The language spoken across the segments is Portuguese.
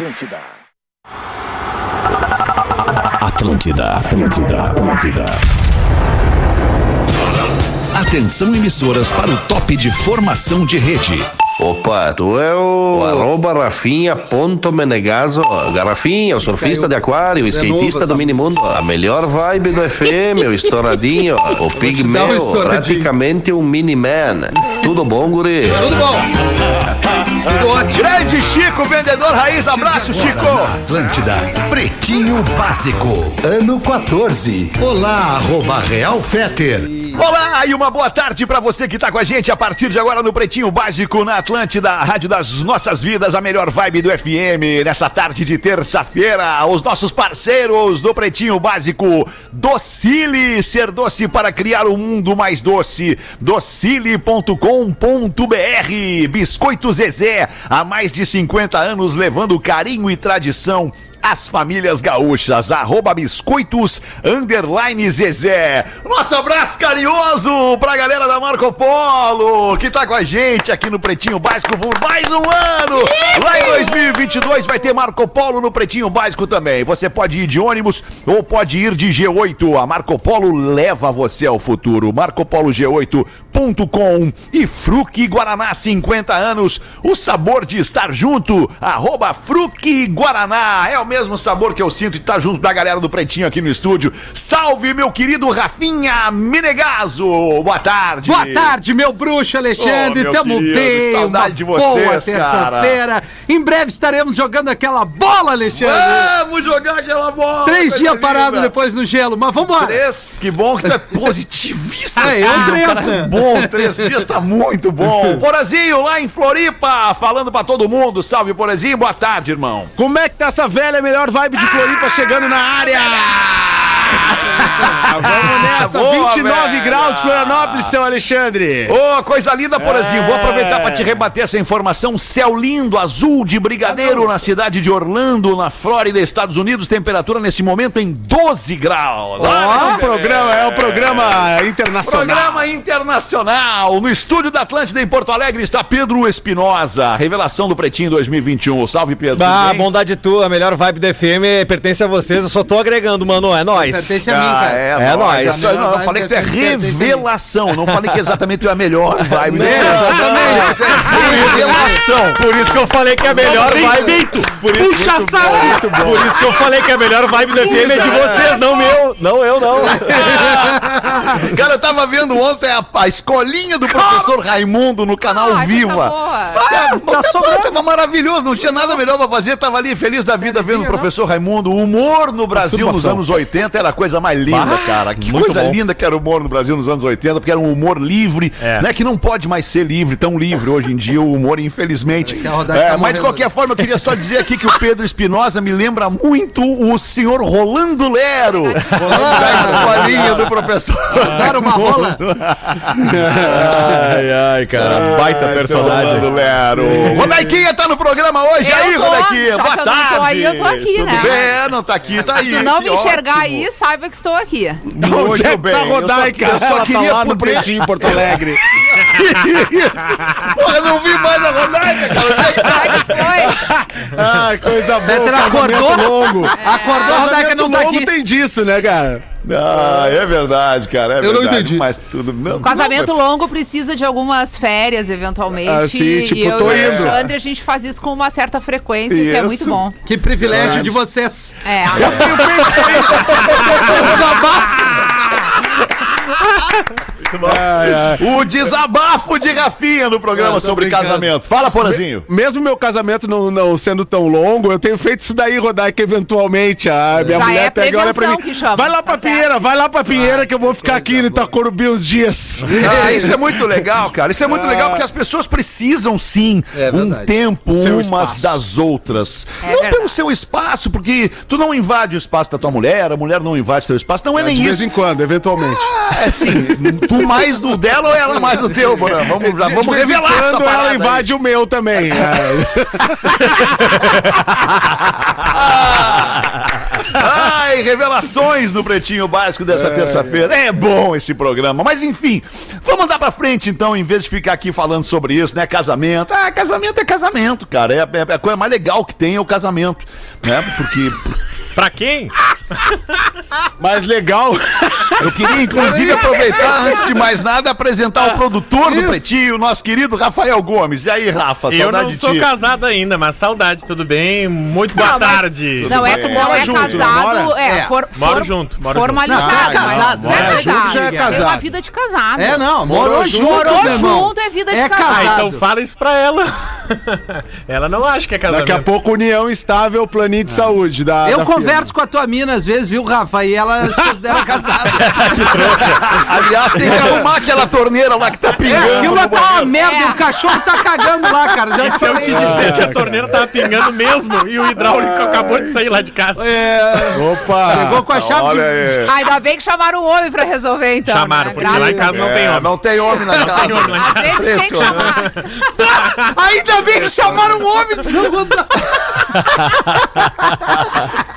Atlântida. Atlântida, Atlântida, Atlântida. Atenção emissoras para o top de formação de rede. Opa, tu é o arroba Rafinha ponto Menegaso. Garrafinha, o surfista de aquário, o skatista do minimundo. A melhor vibe do FM, o estouradinho, o pigmeu, praticamente um mini-man. Tudo bom, guri? Tudo bom. Ótimo. Grande Chico, vendedor raiz, abraço, Chico. Atlântida, Pretinho Básico, ano 14. Olá, arroba Real Feter. Olá e uma boa tarde pra você que tá com a gente a partir de agora no Pretinho Básico na Atlântida, a rádio das nossas vidas, a melhor vibe do FM. Nessa tarde de terça-feira, os nossos parceiros do Pretinho Básico, Docile, ser doce para criar um mundo mais doce. Docile.com.br, Biscoito Zezé, há mais de 50 anos levando carinho e tradição as famílias gaúchas, arroba biscoitos, underline Zezé. Nosso abraço carinhoso pra galera da Marco Polo, que tá com a gente aqui no Pretinho Básico por mais um ano. Lá em 2022 vai ter Marco Polo no Pretinho Básico também. Você pode ir de ônibus ou pode ir de G8. A Marco Polo leva você ao futuro. MarcoPoloG8.com e Fruque Guaraná 50 anos. O sabor de estar junto, arroba Fruque Guaraná. É o mesmo sabor que eu sinto de estar junto da galera do Pretinho aqui no estúdio. Salve, meu querido Rafinha Menegaso. Boa tarde. Boa tarde, meu bruxo Alexandre. Meu Tamo querido, bem. saudade uma de boa vocês, terça-feira. Em breve estaremos jogando aquela bola, Alexandre. Vamos jogar aquela bola. Três dias parado depois no gelo, mas vambora. Três, que bom que tu é positivista. É, eu três, cara, né? Bom, três dias tá muito bom. Porazinho, lá em Floripa, falando pra todo mundo. Salve, Porazinho, boa tarde, irmão. Como é que tá essa velha melhor vibe de Floripa chegando na área? Vamos nessa, Boa, 29 velha. graus Florianópolis, seu Alexandre. Ô, coisa linda, Porazinho. Vou aproveitar pra te rebater essa informação. Céu lindo, azul de brigadeiro na cidade de Orlando, na Flórida, Estados Unidos. Temperatura neste momento em 12 graus. Olha É um programa, é um programa internacional. Programa internacional. No estúdio da Atlântida em Porto Alegre está Pedro Espinosa. Revelação do Pretinho 2021. Salve, Pedro. Ah, bondade tua, a melhor vibe do FM pertence a vocês, eu só tô agregando, mano, é nóis. Pertence a mim, Ah, cara. é, É nóis. É A não, eu falei que tu é revelação. Não falei que exatamente tu é a melhor vibe do É, programa. Tu é Revelação. Por isso que eu falei que a melhor vibe. feito. Por isso, Puxa saco! Por isso que eu falei que a melhor vibe do FM é de vocês, não meu. Não eu, não. Cara, eu tava vendo ontem a, a escolinha do professor Raimundo no canal Ai, Viva. coisa boa. Tá sobrando. Tava maravilhoso, não tinha nada melhor pra fazer, tava ali feliz da vida vendo o professor Raimundo. O humor no Brasil nos anos 80 era a coisa mais linda, cara. Que muito coisa bom. linda que era o humor no Brasil nos anos 80, porque era um humor livre, É. né? Que não pode mais ser livre, tão livre hoje em dia, o humor, infelizmente. É, tá mas de qualquer forma, eu queria só dizer aqui que o Pedro Espinosa me lembra muito o senhor Rolando Lero. da escolinha do professor. Dar uma rola. Ai, ai, cara, baita Ai, personagem. Rolando Lero. Rodaiquinha tá no programa hoje Eu aí, já Boa que eu não tarde. tô aí, eu tô aqui, Tudo né? bem? É, não tá aqui, tá aí. Se não que me enxergar ótimo. aí, saiba que estou aqui. Muito Onde é que bem. tá a Eu só- Rodaica? Eu só, tá queria lá no. Pretinho, em Porto Alegre. Isso. Porra, eu não vi mais a Rodaica, cara. Onde é que tá? É que foi? Ai, coisa boa. Acordou? longo. Acordou, a Rodaica não tá longo aqui. tem disso, né, cara? Ah, é verdade, cara. É Eu não verdade, entendi. Mas tudo... Não, O casamento longo precisa de algumas férias, eventualmente. Ah, sim, tipo, e eu tô e o indo. Alexandre, a gente faz isso com uma certa frequência, que é Isso. muito bom. Que privilégio de vocês. É. O desabafo de Rafinha no programa sobre brincando. casamento. Fala, Porazinho. Mesmo meu casamento não, não sendo tão longo, eu tenho feito isso daí, Rodaica, eventualmente. A minha Já mulher é pega e olha pra mim. que vai lá tá pra certo. Pinheira, vai lá pra Pinheira que eu vou ficar aqui em Itacorubi uns dias. Ah, isso é muito legal, cara. Isso é muito legal porque as pessoas precisam sim É um tempo umas espaço. das outras. É não verdade. pelo seu espaço, porque tu não invade o espaço da tua mulher, a mulher não invade seu espaço. Não é nem De vez isso. em quando, eventualmente. Ah, é assim, tu mais do dela ou ela mais do teu, Boran? Vamos, já, vamos revelar essa quando parada ela aí. invade o meu também. É. Ai, revelações no Pretinho Básico dessa terça-feira. É bom esse programa. Mas enfim, vamos andar pra frente então, em vez de ficar aqui falando sobre isso, né? Casamento. Ah, casamento é casamento, cara. É, é- a coisa mais legal que tem é o casamento. Né? Porque Pra quem? Mas legal. eu queria, inclusive, aproveitar, antes de mais nada, apresentar o produtor do Pretinho, nosso querido Rafael Gomes. E aí, Rafa, Eu saudade não de sou ti. casado ainda, mas saudade, tudo bem? Muito boa Não, mas- tarde. Não é, não Mora é junto, não casado, mora? é, É. for, Moro for- junto, moro formalizado. junto. Não, mas casado, não é mora junto casado. já é Tem uma casado. vida de casado. É, não, morou, junto, Morou meu irmão. junto é vida de É casado. Ah, casado. então fala isso pra ela. ela não acha que é casamento. Daqui a pouco, união estável, planinho de saúde. Da, Eu da converso com a tua mina às vezes, viu, Rafa? E ela se considera casada. Aliás, tem que arrumar aquela torneira lá que tá pingando. É, aquilo lá tá uma merda, É. o cachorro tá cagando lá, cara. Já E se eu te dizer que a torneira tava pingando mesmo e o hidráulico acabou de sair lá de casa? É, Opa! Pegou com a chave Olha de... aí. Ainda bem que chamaram um homem pra resolver, então. Chamaram, né? porque lá em casa não tem homem. não tem homem na casa. tem homem lá em Às vezes tem que chamar. Ainda bem que chamaram um homem de segunda.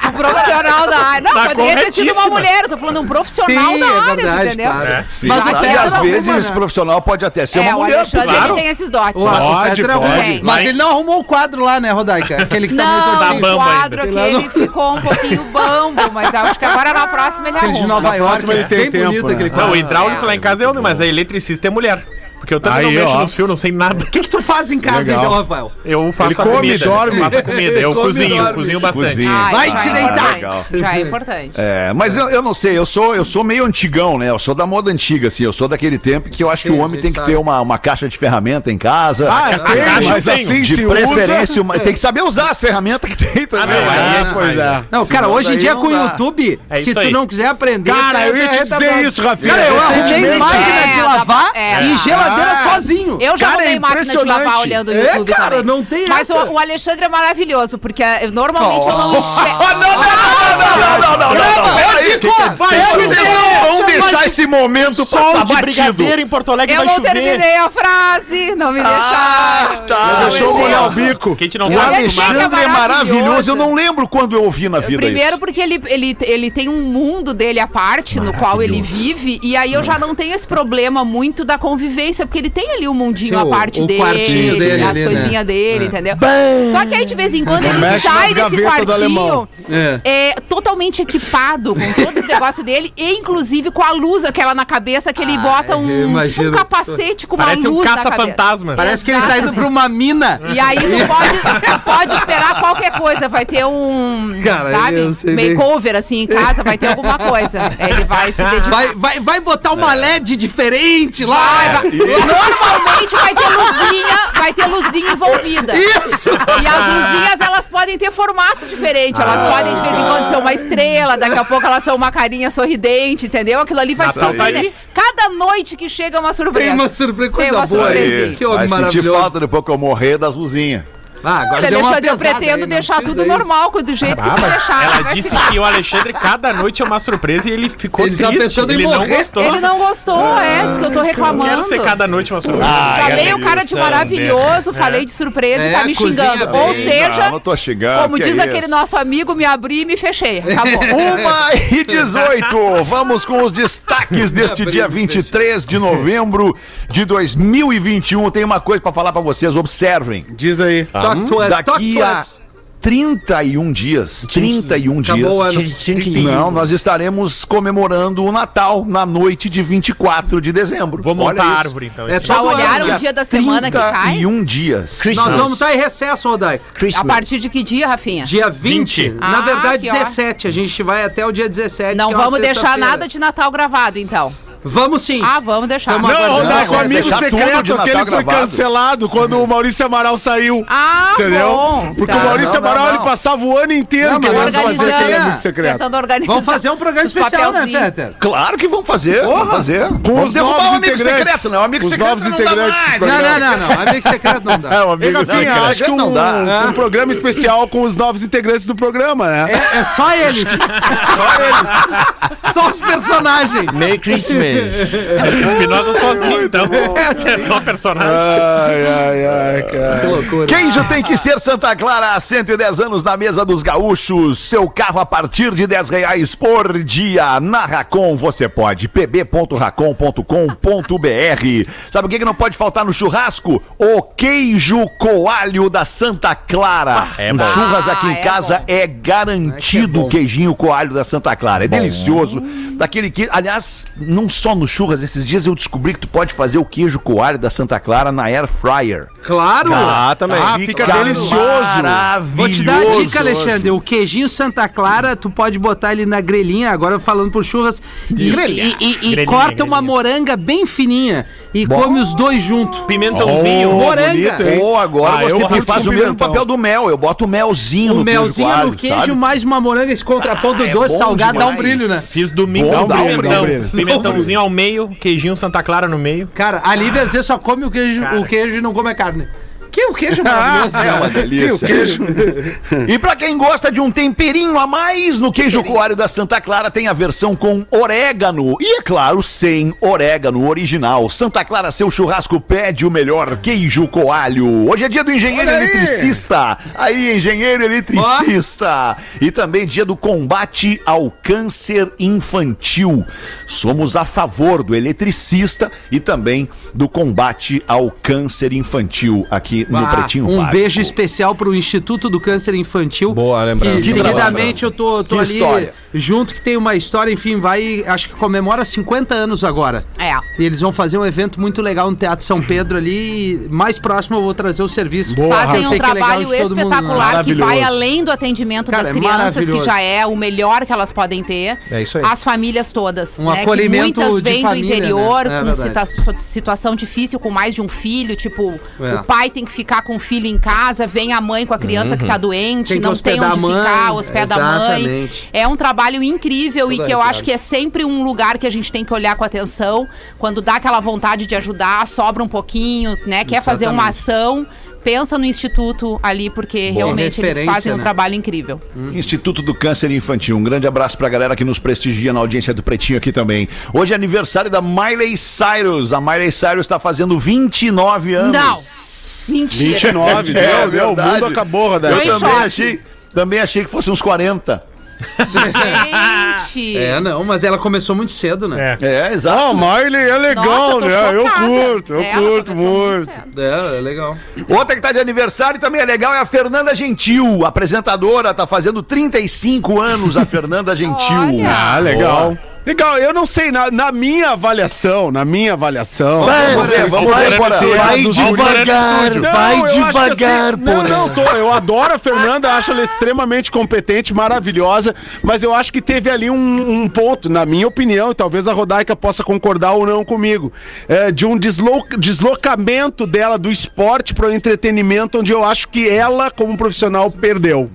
Um profissional da área. Não, Tá poderia ter sido uma mulher. Eu tô falando um profissional Sim, da é área, verdade, entendeu? claro. É. Sim, Mas o e às vezes arruma, esse né? profissional pode até ser É, uma o mulher. Claro. ele tem esses dotes. O, o Pode, é pode. ruim. Mas ele não arrumou o quadro lá, né, Rodaica? Aquele que tá Não, muito Tá o antigo. bambo quadro ainda. aquele ficou um pouquinho bambo, mas acho que agora na próxima ele Aquele de arruma. Nova York. próxima ele tem Bem tempo, bonito né? aquele Não, quadro. o hidráulico É. lá em casa é homem, mas a eletricista é mulher. Porque eu também não Aí, mexo ó. nos fios, não sei nada. O que, que tu faz em casa, Legal. então, Rafael? Eu faço Ele a come, comida. dorme. Eu faço comida. Eu Come, cozinho, dorme. cozinho bastante. Cozinha. Ah, Vai te é deitar. importante, Já é importante. É, mas eu, eu não sei, eu sou, eu sou meio antigão, né? Eu sou da moda antiga, assim. Eu sou daquele tempo que eu acho que Sim, o a homem gente tem que sabe. ter uma, uma caixa de ferramenta em casa. Ah, A tem, caixa mas eu tenho. assim de se preferência, usa... uma- tem que saber usar as ferramentas que tem também. não, aí é né? Pois é. Não, cara, Senão hoje em daí dia não com o dá. YouTube, É se isso tu aí. não quiser aprender... Cara, tu eu ia é te dizer isso, Rafinha. Cara, eu arrumei Recentemente- máquina É, de dá lavar pra- é. e geladeira Ah. sozinho. Eu já Cara, é máquina de lavar olhando o É, YouTube cara, também. não tem Mas essa. o, o Alexandre é maravilhoso, porque eh, normalmente eu não enxergo. Ah, não, não, não, não, não, não, não, não, não, peraí. Vocês não vão deixar esse momento passar batido. brigadeiro em Porto Alegre Eu não terminei a frase, não me deixaram. tá. Não Deixou molhar o bico. Não O Eu tá é Alexandre é maravilhoso. Eu não lembro quando eu ouvi na vida Primeiro porque ele, ele, ele tem um mundo dele à parte, no qual ele vive, e aí eu já não tenho esse problema muito da convivência, porque ele tem ali um mundinho Sim, à parte o- o dele, quartinho dele as né? coisinhas dele, É. entendeu? Só que aí de vez em quando ele Mexe sai desse quartinho. É. é, totalmente equipado com todos os negócios dele, e inclusive com a luz aquela na cabeça, que ele bota eu um, tipo, um capacete com uma Parece um luz na cabeça. caça-fantasma. Parece que ele tá indo pra uma mina. E aí tu pode, pode esperar qualquer coisa, vai ter um, Cara, sabe, makeover assim em casa, vai ter alguma coisa. Ele vai se dedicar. Vai, vai, vai botar É. uma LED diferente lá. Vai, vai. Normalmente vai ter luzinha, vai ter luzinha envolvida. Isso! E as luzinhas, elas podem ter formatos diferentes. Elas Ah. podem, de vez em quando, ser uma estrela, daqui a pouco elas são uma carinha sorridente, entendeu? Aquilo ali vai surpreender. aí. Cada noite que chega é uma surpresa. Tem uma surpresa, Tem coisa uma boa. surpresinha. Que homem Vai sentir maravilhoso. falta depois que eu morrer das luzinhas. Ah, agora Olha, deu uma Alexandre, eu pretendo aí, deixar tudo isso. normal, do jeito que tu deixar. Ela disse que o Alexandre, cada noite é uma surpresa e ele ficou Ele tá triste. em ele não gostou. Ele não gostou, é, diz que eu tô Eu reclamando. quero ser cada noite uma surpresa. Chamei o cara de maravilhoso, falei de surpresa e É, tá me cozinha xingando. bem. Ou seja, não tô chegando. como diz é aquele isso? nosso amigo, me abri e me fechei. Acabou. Uma e 18. Vamos com os destaques deste dia 23 de novembro de 2021. Tem uma coisa pra falar pra vocês, observem. Diz aí. Talk to us, talk Daqui to a us. 31 dias, 31 Acabou o dias. Não, nós estaremos comemorando o Natal na noite de 24 de dezembro. Vou Olha montar a árvore, então. É Já olharam ano. o dia da semana que cai? 31 dias. Nós vamos estar em recesso, Rodai. A partir de que dia, Rafinha? Dia 20. 20. Na Ah, verdade, que ó. 17. A gente vai até o dia 17. Não que é vamos deixar nada de Natal gravado, então. Vamos sim. Ah, vamos deixar. Tamo Não, aguardando. Rodaico, o amigo secreto, aquele foi gravado. cancelado quando o Maurício Amaral saiu. Ah, Entendeu? bom. Porque Tá. o Maurício Não, não, Amaral não. ele passava o ano inteiro Não, querendo fazer aquele amigo secreto. Tentando organizar. Vamos fazer um programa especial, né. Fetter? Claro que vão fazer, vão fazer. Com vamos os derrubar novos o amigo integrantes. secreto, não. O amigo Os secreto novos não dá mais. Não, não, não, não. Amigo secreto não dá. É, o amigo Assim, acho que um, não dá. um programa especial com os novos integrantes do programa, né? É, é só eles. só eles. Só os personagens. Merry Christmas. Espinosa sozinho, então. É só personagem. Ai, ai, ai, cara. Que loucura. Queijo tem que ser Santa Clara há 110 anos na mesa dos gaúchos. Seu carro a partir de 10 reais por dia. Na Racon você pode. pb.racon.com.br Sabe o que, que não pode faltar no churrasco? O queijo coalho da Santa Clara. é um bom. churras aqui Ah, em é casa bom. é garantido bom. o queijinho coalho da Santa Clara. É delicioso. Daquele que, aliás, não só no churras, esses dias eu descobri que tu pode fazer o queijo coalho da Santa Clara na air fryer. Claro! Ah, também. Ah, fica Fica delicioso. Maravilhoso. Vou te dar a dica, Alexandre. O queijinho Santa Clara, tu pode botar ele na grelhinha, agora falando por churras, e, e- e- e Grelhinha, corta uma moranga bem fininha e come os dois juntos. Pimentãozinho. Oh, Moranga. bonito, hein? Ou agora Ah, você eu com o mesmo papel do mel. Eu boto o melzinho O no melzinho queijo coalho, no queijo, sabe? mais uma moranga, esse contraponto Ah, é doce, bom salgado, dá um demais. brilho, né? Fiz domingo Bom, dá um brilho, dá Pimentãozinho ao meio, queijinho Santa Clara no meio. Cara, a Lívia às vezes só come o queijo, Cara. o queijo e não come a carne. Que o queijo é maravilhoso, É uma cara. delícia. Sim, o queijo. E pra quem gosta de um temperinho a mais, no queijo coalho da Santa Clara tem a versão com orégano. E é claro, sem orégano original. Santa Clara, seu churrasco pede o melhor queijo coalho. Hoje é dia do engenheiro aí. eletricista. Aí, engenheiro eletricista. E também dia do combate ao câncer infantil. Somos a favor do eletricista e também do combate ao câncer infantil aqui no Ah, Pretinho um Básico. beijo especial pro Instituto do Câncer Infantil. Boa lembrança. E Que seguidamente eu tô, tô Que ali história. junto, que tem uma história, enfim, vai, acho que comemora 50 anos agora. É. E eles vão fazer um evento muito legal no Teatro São Pedro ali. e Mais próximo eu vou trazer o serviço. Fazem Eu um que é trabalho mundo, né? espetacular que vai além do atendimento Cara, das é crianças, que maravilhoso. já é o melhor que elas podem ter. É isso aí. As famílias todas. Um né, que acolhimento muitas de vêm família, do interior, né? É com situa- situação difícil, com mais de um filho. Tipo, É. o pai tem que ficar com o filho em casa, vem a mãe com a criança que tá doente, Tem que não tem onde a mãe, ficar, hospeda a mãe. exatamente. É um trabalho incrível e Toda que eu acho que é sempre um lugar que a gente tem que olhar com atenção. Quando dá aquela vontade de ajudar, sobra um pouquinho, né? Quer fazer uma ação, pensa no instituto ali, porque realmente eles fazem um né? trabalho incrível. Instituto do Câncer Infantil. Um grande abraço pra galera que nos prestigia na audiência do Pretinho aqui também. Hoje é aniversário da Miley Cyrus. A Miley Cyrus tá fazendo 29 anos. Não! Mentira! 29, É, deu, deu. O verdade. mundo acabou, Eu Rodaica. Foi também choque. achei, também achei que fosse uns 40. Gente! É, não, mas ela começou muito cedo, né? É. É, Ah, exato. Miley é legal, Nossa, né? Eu curto, eu Ela curto muito. cedo. É, é legal. Outra que tá de aniversário e também é legal é a Fernanda Gentil. Apresentadora, tá fazendo 35 anos a Fernanda Gentil. Olha. Ah, legal. Legal, eu não sei, na, na minha avaliação, na minha avaliação. Vamos ver, vamos ver, Porã. Vai devagar, vai devagar, Não, não, tô, eu adoro a Fernanda, acho ela extremamente competente, maravilhosa, mas eu acho que teve ali um, um ponto, na minha opinião, e talvez a Rodaica possa concordar ou não comigo, é, de um deslo- deslocamento dela do esporte para o entretenimento, onde eu acho que ela, como profissional, perdeu.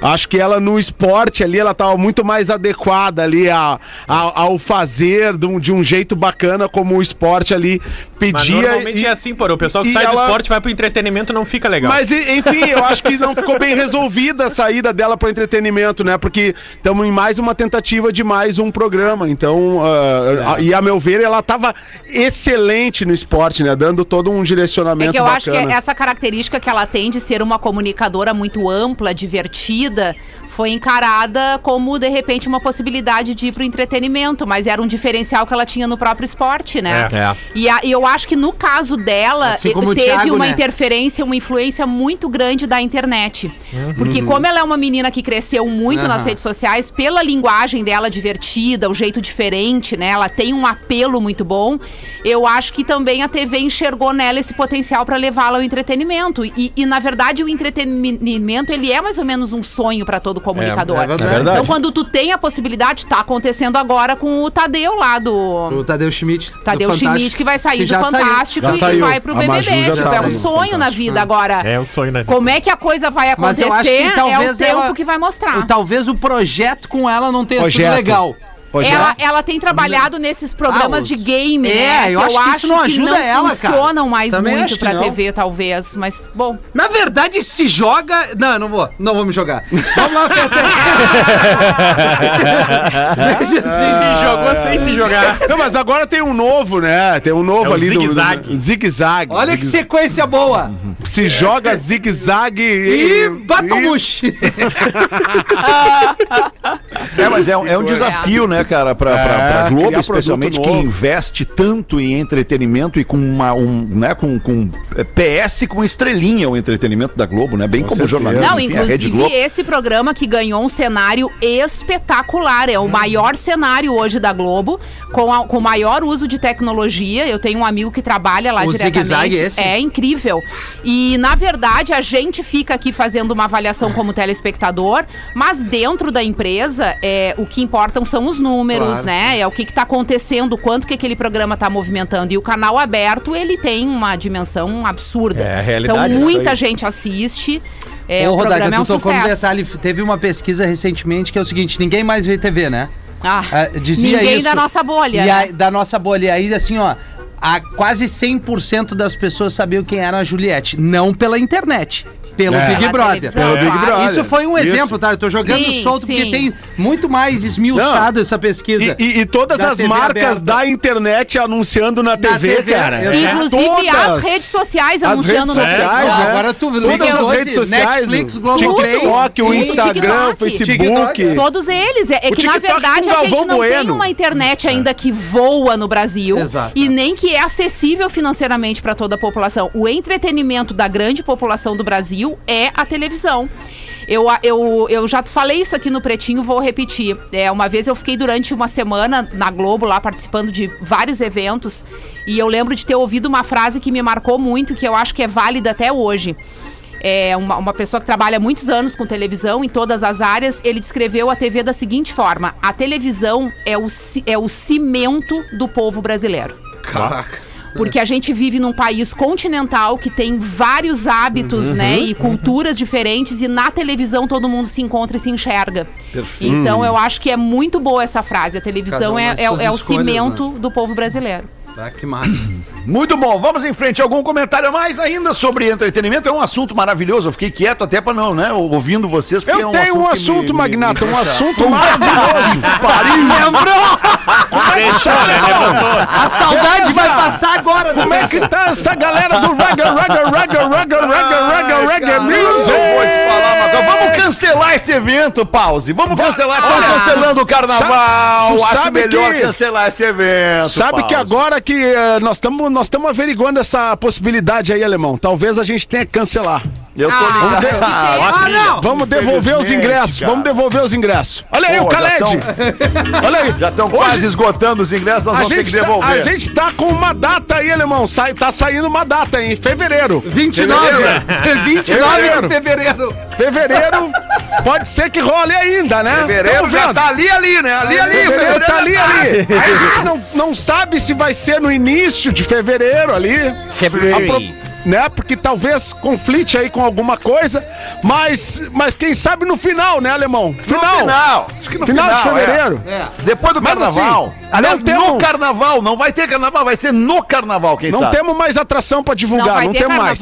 Acho que ela no esporte ali, ela estava muito mais adequada ali a, a- ao fazer de um, de um jeito bacana como o esporte ali pedia. Mas normalmente e- é assim, pô. O pessoal que sai do ela- esporte vai pro entretenimento não fica legal. Mas, enfim, eu acho que não ficou bem resolvida a saída dela para entretenimento, né? Porque estamos em mais uma tentativa de mais um programa. Então, ah, a- e a meu ver, ela estava excelente no esporte, né? Dando todo um direcionamento É que eu acho que bacana. essa característica que ela tem de ser uma comunicadora muito ampla, divertida, vida foi encarada como, de repente, uma possibilidade de ir pro entretenimento, mas era um diferencial que ela tinha no próprio esporte, né? É. É. E, a- e eu acho que no caso dela, Assim teve Thiago, uma né? interferência, uma influência muito grande da internet. Porque como ela é uma menina que cresceu muito nas Aham. redes sociais, pela linguagem dela divertida, o jeito diferente, né? Ela tem um apelo muito bom. Eu acho que também a TV enxergou nela esse potencial para levá-la ao entretenimento. E, e, na verdade, o entretenimento, ele é mais ou menos um sonho para todo comunicador. é verdade. É verdade. Então, quando tu tem a possibilidade, tá acontecendo agora com o Tadeu lá do... O Tadeu Schmidt. Tadeu Schmidt que vai sair que do saiu. Fantástico e saiu. vai pro A BBB. Tipo, tá é um sonho na vida. Agora, É o sonho, né? como é que a coisa vai Mas acontecer eu acho que é o talvez tempo ela- que vai mostrar. Talvez o projeto com ela não tenha Projeto. sido legal. Ela, ela tem trabalhado nesses programas Ah, os- de game, É, né? eu acho que isso não ajuda ela, cara. funcionam mais Também muito pra não. TV, talvez. Mas, bom. Na verdade, se joga. Não, não vou. Não vou me jogar. Vamos lá. Deixa assim. Se jogou sem se jogar. Não, mas agora tem um novo, né? Tem um novo É ali do- zigue-zague. do. Zigue-zague. Olha que sequência boa. Se joga zigue-zague E Batomushi. É, mas é, é um desafio, né, cara, pra, pra, pra É, Globo, especialmente, que investe tanto em entretenimento e com uma, um, né, com, com é, PS com estrelinha o entretenimento da Globo, né? Bem como certeza. jornalismo, Não, enfim, a Rede inclusive Globo. esse programa que ganhou um cenário espetacular. É o maior cenário hoje da Globo, com, a- com o maior uso de tecnologia. Eu tenho um amigo que trabalha lá O diretamente. zigue-zague esse? É incrível. E, na verdade, a gente fica aqui fazendo uma avaliação como telespectador, mas dentro da empresa, é, o que importam são os números, Claro. né? É o que está acontecendo, quanto que aquele programa está movimentando. E o canal aberto, ele tem uma dimensão absurda. É a realidade, Então, muita gente assiste. É, Ô, o Rodaica, programa é um tocou sucesso. detalhe. Teve uma pesquisa recentemente que é o seguinte: ninguém mais vê TV, né? Ah, Ah, dizia ninguém isso. da nossa bolha. E né? aí, da nossa bolha. E aí, assim, ó. A quase 100% das pessoas sabiam quem era a Juliette. Não pela internet. Pelo É. Big Brother. Pelo Big. Brother. Isso foi um Isso. exemplo, tá? Eu tô jogando Sim, solto porque sim. tem muito mais esmiuçado essa pesquisa. E, e- e todas Da as TV marcas aberta. da internet anunciando na TV, TV, cara. exato. Inclusive Todas. as redes sociais As anunciando redes na sociais, televisão. né? Agora tu Todas liga as doze, redes sociais, Netflix, o Globoplay. TikTok, o Instagram, o TikTok. Facebook. Todos eles. É, é que, na verdade, a gente Galvão não tem Bueno. uma internet ainda que voa no Brasil Exato. e nem que é acessível financeiramente para toda a população. O entretenimento da grande população do Brasil é a televisão. Eu, eu, eu já falei isso aqui no Pretinho, vou repetir. É, uma vez eu fiquei durante uma semana na Globo lá participando de vários eventos e eu lembro de ter ouvido uma frase que me marcou muito, que eu acho que é válida até hoje é uma, uma pessoa que trabalha muitos anos com televisão em todas as áreas, ele descreveu a TV da seguinte forma: a televisão é o, é o cimento do povo brasileiro. Caraca. Porque a gente vive num país continental que tem vários hábitos, né, e culturas diferentes, e na televisão todo mundo se encontra e se enxerga. Então eu acho que é muito boa essa frase. A televisão um é, é, é o cimento do povo brasileiro. Ah, que massa. Muito bom, vamos em frente. Algum comentário mais ainda sobre entretenimento? É um assunto maravilhoso. Eu fiquei quieto até pra não, né? Ouvindo vocês. porque é Eu tenho um assunto, me- Magnata, me um assunto maravilhoso. Fechou, né? Levantou. A saudade vai passar agora, Como é que tá essa galera do reggae, reggae, reggae, reggae, reggae, reggae, reggae Eu music? vou te falar, Magal. Vamos cancelar esse evento, pause. Vamos cancelar. Estão cancelando o carnaval. tu Acho sabe melhor que- cancelar esse evento. Sabe que agora que eh, nós estamos nós estamos averiguando essa possibilidade aí, alemão. Talvez a gente tenha que cancelar. Eu tô Ah, ligado. Ah, Ah, não! Vamos devolver os Infelizmente, ingressos. cara. Vamos devolver os ingressos. Olha aí Pô, o já Khaled. Olha aí. Já estão quase esgotando os ingressos, nós A vamos ter que gente, tá, devolver. a gente tá com uma data aí, alemão. Sai, tá saindo uma data aí, em fevereiro. 29! 29 de fevereiro! Fevereiro pode ser que role ainda, né? Fevereiro já tá ali, ali, né? Ali, ali. Fevereiro tá ali, já ali. Aí a gente não, não sabe se vai ser no início de fevereiro ali. Fevereiro. Né? Porque talvez conflite aí com alguma coisa. Mas, mas quem sabe no final, né, alemão? No final. Acho que no Final de final, é. fevereiro. É. Depois do Mas carnaval. assim, Aliás, não temos- no carnaval. Não vai ter carnaval, vai ser no carnaval, quem Não sabe. temos mais atração pra Não divulgar, vai não, ter temos mais.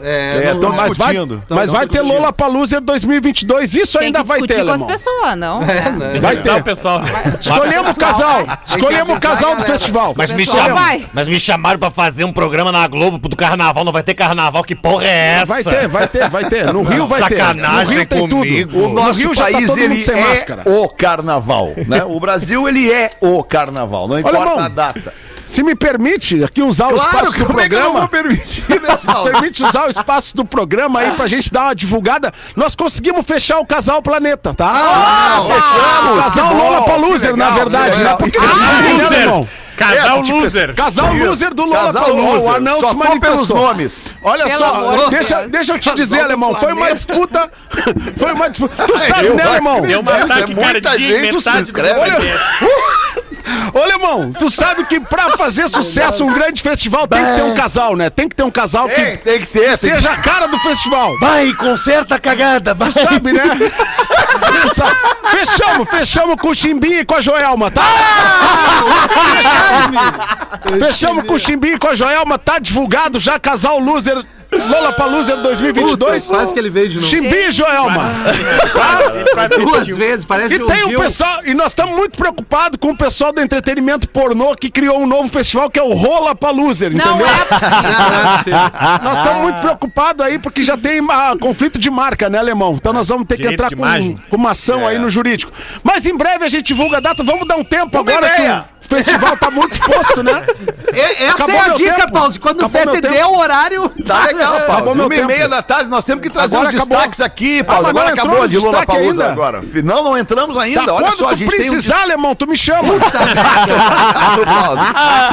É, É, não- tão Mas vai, mas Tão vai ter. Lola Paluser 2022. Isso Tem ainda que vai ter, com as pessoas, não? É, né? Vai Então, ter. pessoal. Escolhemos o casal. Escolhemos o casal do festival. Mas me, cham... vai. Mas me chamaram pra fazer um programa na Globo do carnaval. Não vai ter carnaval? Que porra é essa? Vai ter, vai ter, vai ter. No Rio vai ter. Sacanagem No Rio tem comigo. tudo. O nosso Rio já tá país, todo mundo ele sem é máscara. o carnaval, né? O Brasil, ele é o carnaval, não importa irmão, a data. Se me permite aqui usar o Claro, espaço do como é que eu não programa. vou permitir, né? Permite usar o espaço do programa aí pra gente dar uma divulgada. Nós conseguimos fechar o casal Planeta, tá? Ah, o fechamos, casal Lola Paluser, na verdade, né? Porque Ah, não sabe, né, loser. Casal É, tipo, loser. Casal loser do Lola Casal loser. O anão Só se manifestou. nomes. Olha Pelo só, deixa, deixa eu te dizer, alemão, foi uma disputa. Foi uma disputa. Tu sabe, eu né, alemão? Deu um ataque É cardíaco, se metade do. Ô, Alemão, tu sabe que pra fazer sucesso um grande festival tem que ter um casal, né? Tem que ter um casal Tem, que tem que ter. Tem que seja a cara do festival. Vai, conserta a cagada. Vai. Tu sabe, né? Fechamos, fechamos com o Chimbinha e com a Joelma, tá? Fechamos com o Chimbinha e com a Joelma, tá divulgado já, casal loser. Lola Paluser 2022. Puta, quase que ele veio de novo. Chimbinha e Joelma. Duas vezes, parece E tem o pessoal, e nós estamos muito preocupados com o pessoal do entretenimento pornô que criou um novo festival que é o Rola Paluser, Não entendeu? é. Não, é. Nós estamos muito preocupados aí porque já tem ah, conflito de marca, né, alemão? Então nós vamos ter que Direito entrar com, com uma ação aí no jurídico. Mas em breve a gente divulga a data. Vamos dar um tempo Uma agora que ideia. o festival tá muito exposto, né? E- Essa Acabou é a dica, tempo. Paulo. Quando o Acabou Fete meu der o horário. Tá legal, Acabou meu Uma e meia da tarde, nós temos que trazer Agora uns acabou. destaques aqui, Ah, Paulo. mas não agora acabou de Lula Palusa ainda? agora. Não, não entramos ainda. Tá, Olha quando só, a gente tem um precisar, alemão, tu me chama. Paulo,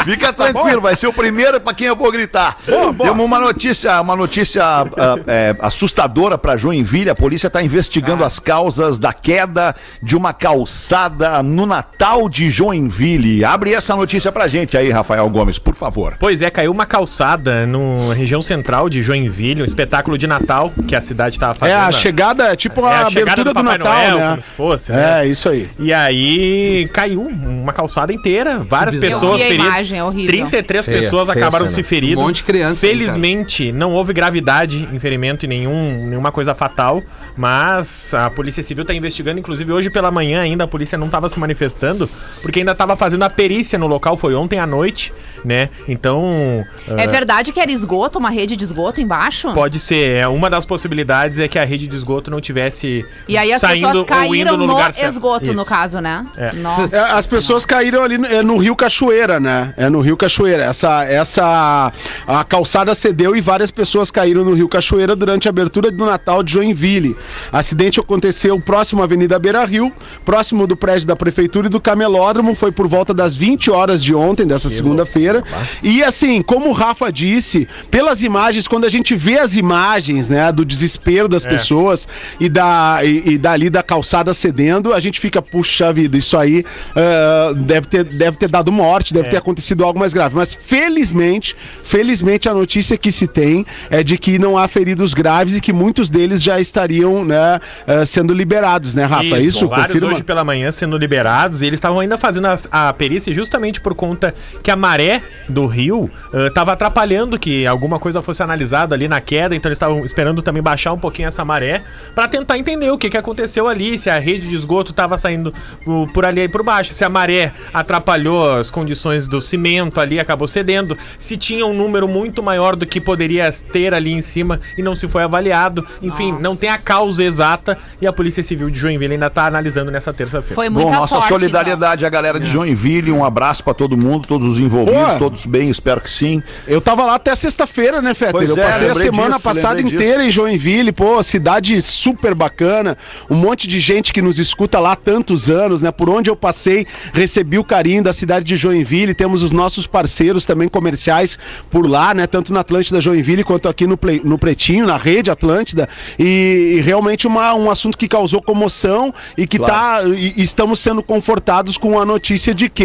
Fica tranquilo, vai ser o primeiro pra quem eu vou gritar. Temos uma notícia, uma notícia ah, é, assustadora pra Joinville. A polícia tá investigando Ah. as causas da queda de uma calçada no Natal de Joinville. Abre essa notícia pra gente aí, Rafael Gomes, por favor. Pois é, caiu uma calçada na região central de Joinville, um espetáculo de Natal que a cidade estava É, fazendo. a chegada, é tipo É, a, a abertura do, do Natal, Noel, né? como se fosse, né? É, isso aí. E aí caiu uma calçada inteira, várias pessoas feridas. imagem, é horrível. 33 Feia, pessoas feia acabaram cena. se ferindo. Um monte de criança, Felizmente, não houve gravidade em ferimento e nenhum, nenhuma coisa fatal, mas a Polícia Civil está investigando, inclusive hoje pela manhã ainda a polícia não estava se manifestando, porque ainda estava fazendo a perícia no local, foi ontem à noite, né? Então, É ah, verdade que era esgoto, uma rede de esgoto embaixo? Pode ser. É, Uma das possibilidades é que a rede de esgoto não tivesse E aí as saindo pessoas ou caíram indo no no, lugar certo. esgoto, no caso, né? É. Nossa. É, as pessoas caíram ali no, é no Rio Cachoeira, né? É no Rio Cachoeira. Essa, essa a calçada cedeu e várias pessoas caíram no Rio Cachoeira durante a abertura do Natal de Joinville. Acidente aconteceu próximo à Avenida Beira Rio, próximo do prédio da prefeitura e do camelódromo. Foi por volta das 20 horas de ontem, dessa segunda-feira. E assim, como o Rafa disse, pelas imagens, quando a gente vê as imagens, né, do desespero das pessoas e da e, e dali da calçada cedendo, a gente fica, puxa vida, isso aí ah, deve, ter, deve ter dado morte, deve ter acontecido algo mais grave. Mas felizmente, felizmente a notícia que se tem é de que não há feridos graves e que muitos deles já estariam, né, ah, sendo liberados, né, Rafa? Isso, vários confirma? hoje pela manhã sendo liberados e eles estavam ainda fazendo a, a perícia justamente por conta que a maré do rio estava atrapalhando que alguma coisa fosse analisada ali na queda, então eles estavam esperando também baixar um pouquinho essa maré para tentar entender o que, que aconteceu ali, se a rede de esgoto estava saindo por, por ali e por baixo, se a maré atrapalhou as condições do cimento ali, acabou cedendo, se tinha um número muito maior do que poderia ter ali em cima e não se foi avaliado, enfim, não tem a causa exata e a Polícia Civil de Joinville ainda está analisando nessa terça-feira. Foi Bom, nossa sorte. solidariedade à galera de Joinville, um abraço pra todo mundo, todos os envolvidos, Boa. todos bem, espero que sim. Eu tava lá até sexta-feira, né, Fetter? Pois eu é, passei a semana disso, passada inteira em Joinville, pô, cidade super bacana, um monte de gente que nos escuta lá há tantos anos, né? Por onde eu passei, recebi o carinho da cidade de Joinville, temos os nossos parceiros também comerciais por lá, né? Tanto na Atlântida Joinville quanto aqui no, Ple- no Pretinho, na rede Atlântida, e, e realmente uma, um assunto que causou comoção e que tá, e- e estamos sendo confortados com a notícia de que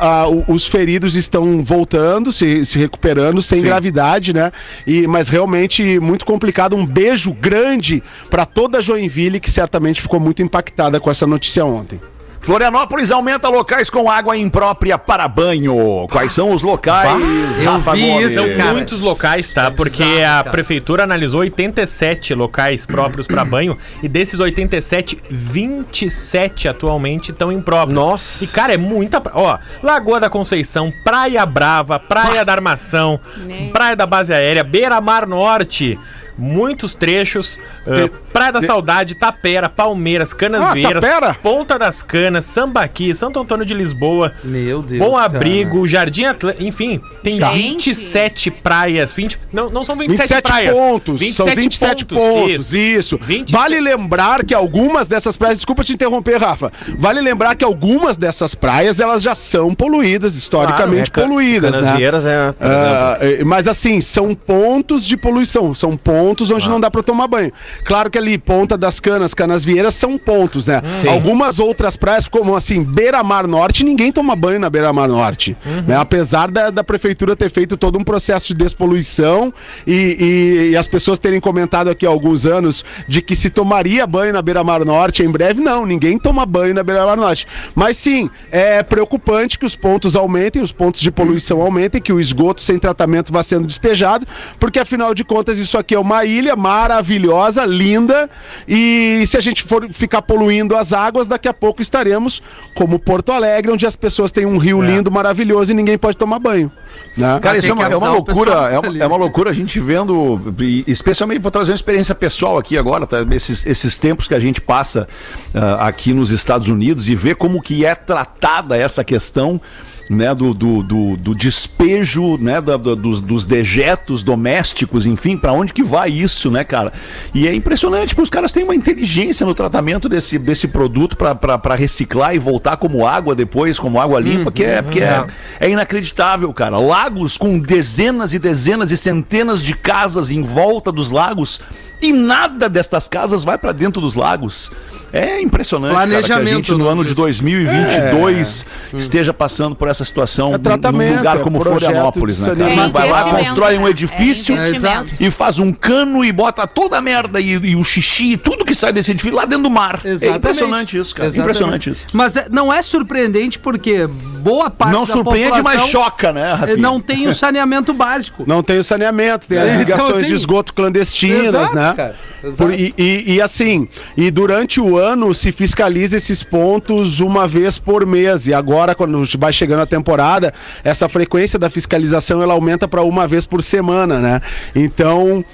ah, o- os feridos estão voltando, se, se recuperando sem gravidade, né? E, mas realmente muito complicado. Um beijo grande para toda Joinville, que certamente ficou muito impactada com essa notícia ontem. Florianópolis aumenta locais com água imprópria para banho. Quais são os locais? eu vi isso, São cara. muitos locais, tá? Porque bizarro, a cara. prefeitura analisou 87 locais próprios para banho e desses 87, 27 atualmente estão impróprios. Nossa. E cara, é muita, ó, Lagoa da Conceição, Praia Brava, Praia da Armação, Meu. Praia da Base Aérea, Beira-Mar Norte, muitos trechos, eh, Praia da Saudade, Tapera, Palmeiras, Canasvieiras, Ah, Tapera? Ponta das Canas, Sambaqui, Santo Antônio de Lisboa, Meu Deus. Bom cara. Abrigo, Jardim Atlântico, enfim, tem Gente. 27 praias, 20, não, não são 27, 27 praias. pontos, são 27 pontos, isso. 27 Vale lembrar que algumas dessas praias, desculpa te interromper, Rafa. Vale lembrar que algumas dessas praias elas já são poluídas, historicamente É, Ca- poluídas, né? Canasvieiras é, exemplo. Ah, eh, mas assim, são pontos de poluição, são pontos pontos onde não dá pra tomar banho. Claro que ali, Ponta das Canas, Canasvieiras são pontos, né? Algumas outras praias, como assim, Beira-Mar Norte, ninguém toma banho na Beira-Mar Norte. né? Apesar da, da prefeitura ter feito todo um processo de despoluição e, e- e as pessoas terem comentado aqui há alguns anos de que se tomaria banho na Beira-Mar Norte em breve, não, ninguém toma banho na Beira-Mar Norte. Mas sim, é preocupante que os pontos aumentem, os pontos de poluição aumentem, que o esgoto sem tratamento vá sendo despejado, porque afinal de contas isso aqui é uma ilha maravilhosa, linda, e se a gente for ficar poluindo as águas, daqui a pouco estaremos como Porto Alegre, onde as pessoas têm um rio lindo, maravilhoso e ninguém pode tomar banho. Né? Cara, isso é uma, é uma loucura, é uma, é uma loucura a gente vendo, e especialmente vou trazer uma experiência pessoal aqui agora, tá? esses, esses tempos que a gente passa ah, aqui nos Estados Unidos e ver como que é tratada essa questão né, do, do, do, do despejo, né, da- da- dos, dos dejetos domésticos, enfim, pra onde que vai isso, né, cara? E é impressionante, porque os caras têm uma inteligência no tratamento desse, desse produto pra reciclar e voltar como água depois, como água limpa, que, é, que é, é inacreditável, cara. Lagos com dezenas e dezenas e centenas de casas em volta dos lagos e nada destas casas vai pra dentro dos lagos. É impressionante, cara, que a Planejamento, gente no ano de disso. 2022 esteja passando por essa situação É tratamento, num lugar é como projeto Florianópolis, né, cara? saneamento. Vai lá, investimento, constrói um né? edifício É e faz um cano e bota toda a merda e, e o xixi e tudo que sai desse edifício lá dentro do mar. É Exatamente. impressionante isso, cara. Exatamente. Impressionante isso. Mas é- não é surpreendente porque boa parte Não da surpreende, mas população choca, né, Rafinha? Não tem o saneamento básico. Não tem o saneamento, tem É, as então, ligações assim, de esgoto clandestinas, exato, né? Cara. Por- e, e- e assim, e durante o ano se fiscaliza esses pontos uma vez por mês. E agora, quando vai chegando a temporada, essa frequência da fiscalização ela aumenta para uma vez por semana, né? Então,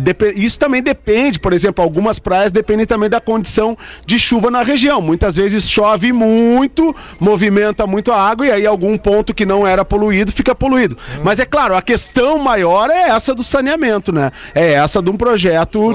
depe- isso também depende, por exemplo, algumas praias dependem também da condição de chuva na região. Muitas vezes chove muito, movimenta muito a água e aí algum ponto que não era poluído fica poluído. Mas é claro, a questão maior é essa do saneamento, né? É essa de um projeto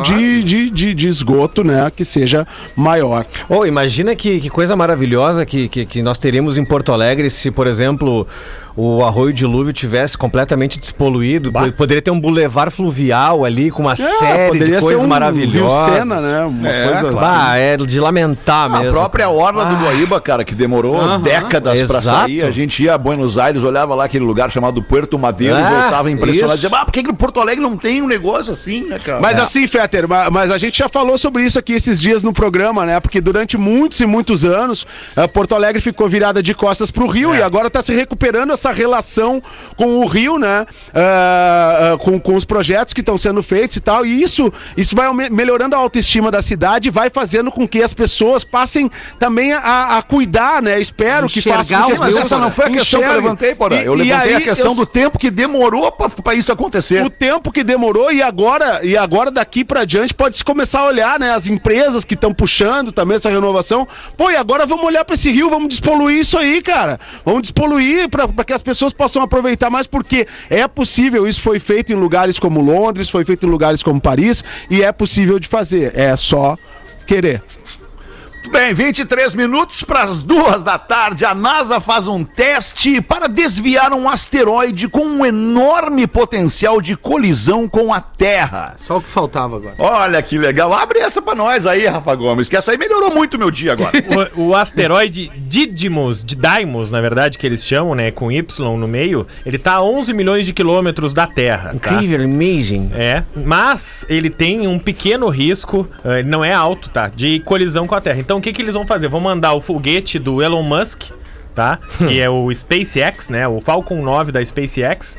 de, de, de, de esgoto, né? Que seja maior. Ô, imagina que, que coisa maravilhosa que, que, que nós teríamos em Porto Alegre se, por exemplo, o Arroio Dilúvio tivesse completamente despoluído. P- Poderia ter um bulevar fluvial ali com uma série de coisas um maravilhosas. Rio Sena, né? Uma É, coisa claro. Bah, é de lamentar A mesmo. própria orla do Guaíba, cara, que demorou Aham. décadas pra Exato. sair. A gente ia a Buenos Aires, olhava lá aquele lugar chamado Puerto Madeiro e Ah, voltava impressionado. isso. Dizia, ah, por que que Porto Alegre não tem um negócio assim, né, cara? Mas É. assim, Fetter, ma- mas a gente já falou sobre isso aqui esses dias no programa, né? Porque durante muitos e muitos anos, eh, Porto Alegre ficou virada de costas pro Rio e agora tá se recuperando essa relação com o Rio, né? Ah, ah, com, com os projetos que estão sendo feitos e tal. E isso, isso vai melhorando a autoestima da cidade e vai fazendo com que as pessoas passem também a, a cuidar, né? Espero que Enxergar façam com que Mas essa não foi a questão que eu levantei, porra. E- Eu e levantei a aí questão eu- do tempo que demorou pra, pra isso acontecer. o tempo que demorou e agora e agora daqui pra diante pode se começar a olhar, né, as empresas que estão puxando também essa renovação. Pô, e agora vamos olhar pra esse rio, vamos despoluir isso aí, cara. Vamos despoluir pra pra que as pessoas possam aproveitar mais porque é possível, isso foi feito em lugares como Londres, foi feito em lugares como Paris e é possível de fazer. É só querer. Muito bem, 23 minutos para as duas da tarde. A NASA faz um teste para desviar um asteroide com um enorme potencial de colisão com a Terra. Só o que faltava agora. Olha que legal. Abre essa pra nós aí, Rafa Gomes, que essa aí melhorou muito o meu dia agora. O, o asteroide Didymos, de Dimos, na verdade, que eles chamam, né, com Y no meio, ele tá a 11 milhões de quilômetros da Terra, tá? Incrível, amazing. É, mas ele tem um pequeno risco, eh, ele não é alto, tá? De colisão com a Terra. Então o que, que eles vão fazer? Vão mandar o foguete do Elon Musk, tá? que é o SpaceX, né? O Falcon 9 da SpaceX.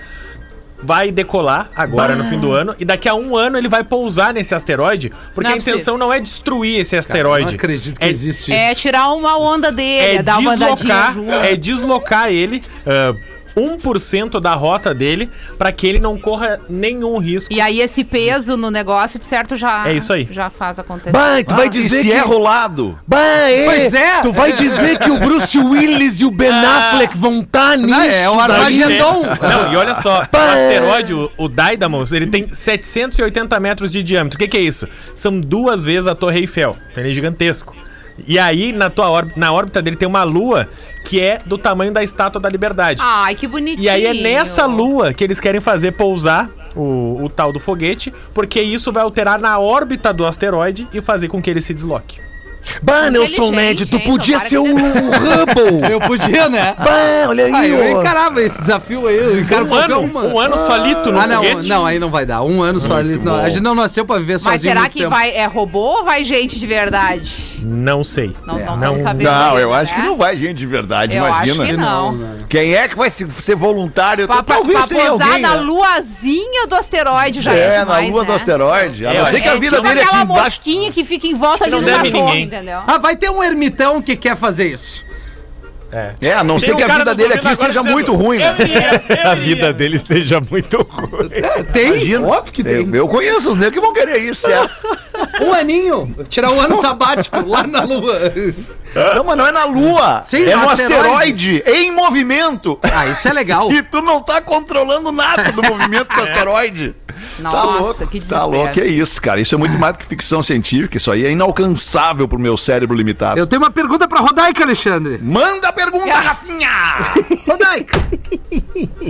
Vai decolar agora no fim do ano e daqui a um ano ele vai pousar nesse asteroide, porque Não é a intenção não é destruir esse asteroide. Não acredito que é, existe É isso. tirar uma onda dele, é dar uma andadinha deslocar, é deslocar ele ah, 1% da rota dele para que ele não corra nenhum risco. E aí esse peso no negócio, de certo, já, É isso aí. já faz acontecer. Bah, tu vai e dizer se que... é rolado? Bah, é. Pois é. Tu vai dizer que o Bruce Willis e o Ben Affleck vão estar nisso. Não, é o daí? Armagedon. Não, e olha só, o Pá. asteroide, o, o Didymos, ele tem 780 metros de diâmetro. O que, que é isso? São duas vezes a Torre Eiffel. Então ele é gigantesco. E aí, na, tua órbita, na órbita dele, tem uma lua que é do tamanho da Estátua da Liberdade. Ai, que bonitinho. E aí é nessa lua que eles querem fazer pousar o, o tal do foguete, porque isso vai alterar na órbita do asteroide e fazer com que ele se desloque. Bah, Nelson Ned, tu podia ser o, Hubble. Eu podia, né? Bah, olha Ah, aí, eu ó. encarava esse desafio aí, eu encaro Um qualquer ano, uma. um ano solito no Ah, não, foguete. não, aí não vai dar. Um ano só ali. Não, a gente não nasceu pra viver Mas sozinho. será muito que tempo. vai, é robô ou vai gente de verdade? Não sei. Não, não, Não- não sabemos. Não, ainda, eu acho né? que não vai gente de verdade, Eu imagina. acho que não. Quem é que vai se- ser voluntário? Pra, pra, Talvez pra tenha posar alguém, na né? luazinha do asteroide já é, É, demais, na lua né? do asteroide. A É, não ser que a É, vida tipo dele aqui aquela embaixo. mosquinha que fica em volta ali não do deve cachorro, ninguém. Entendeu? Ah, vai ter um ermitão que quer fazer isso. É, a não Tem ser um que a vida dele aqui esteja dizendo, muito ruim, né? "Eu iria, eu A iria." vida dele esteja muito ruim. Tem? Imagina. Óbvio que tem. Eu, eu conheço os negros que vão querer isso, certo? Um aninho. Tirar o ano sabático lá na lua. Não, mas não é na Lua. Sim, é no asteroide. asteroide, em movimento. Ah, isso é legal. E tu não tá controlando nada do movimento do asteroide. Nossa, tá louco, que Tá desespero. louco, é isso, cara. Isso é muito mais do que ficção científica. Isso aí é inalcançável pro meu cérebro limitado. Eu tenho uma pergunta pra Rodaica, Alexandre. Manda a pergunta, Rafinha! Rodaica.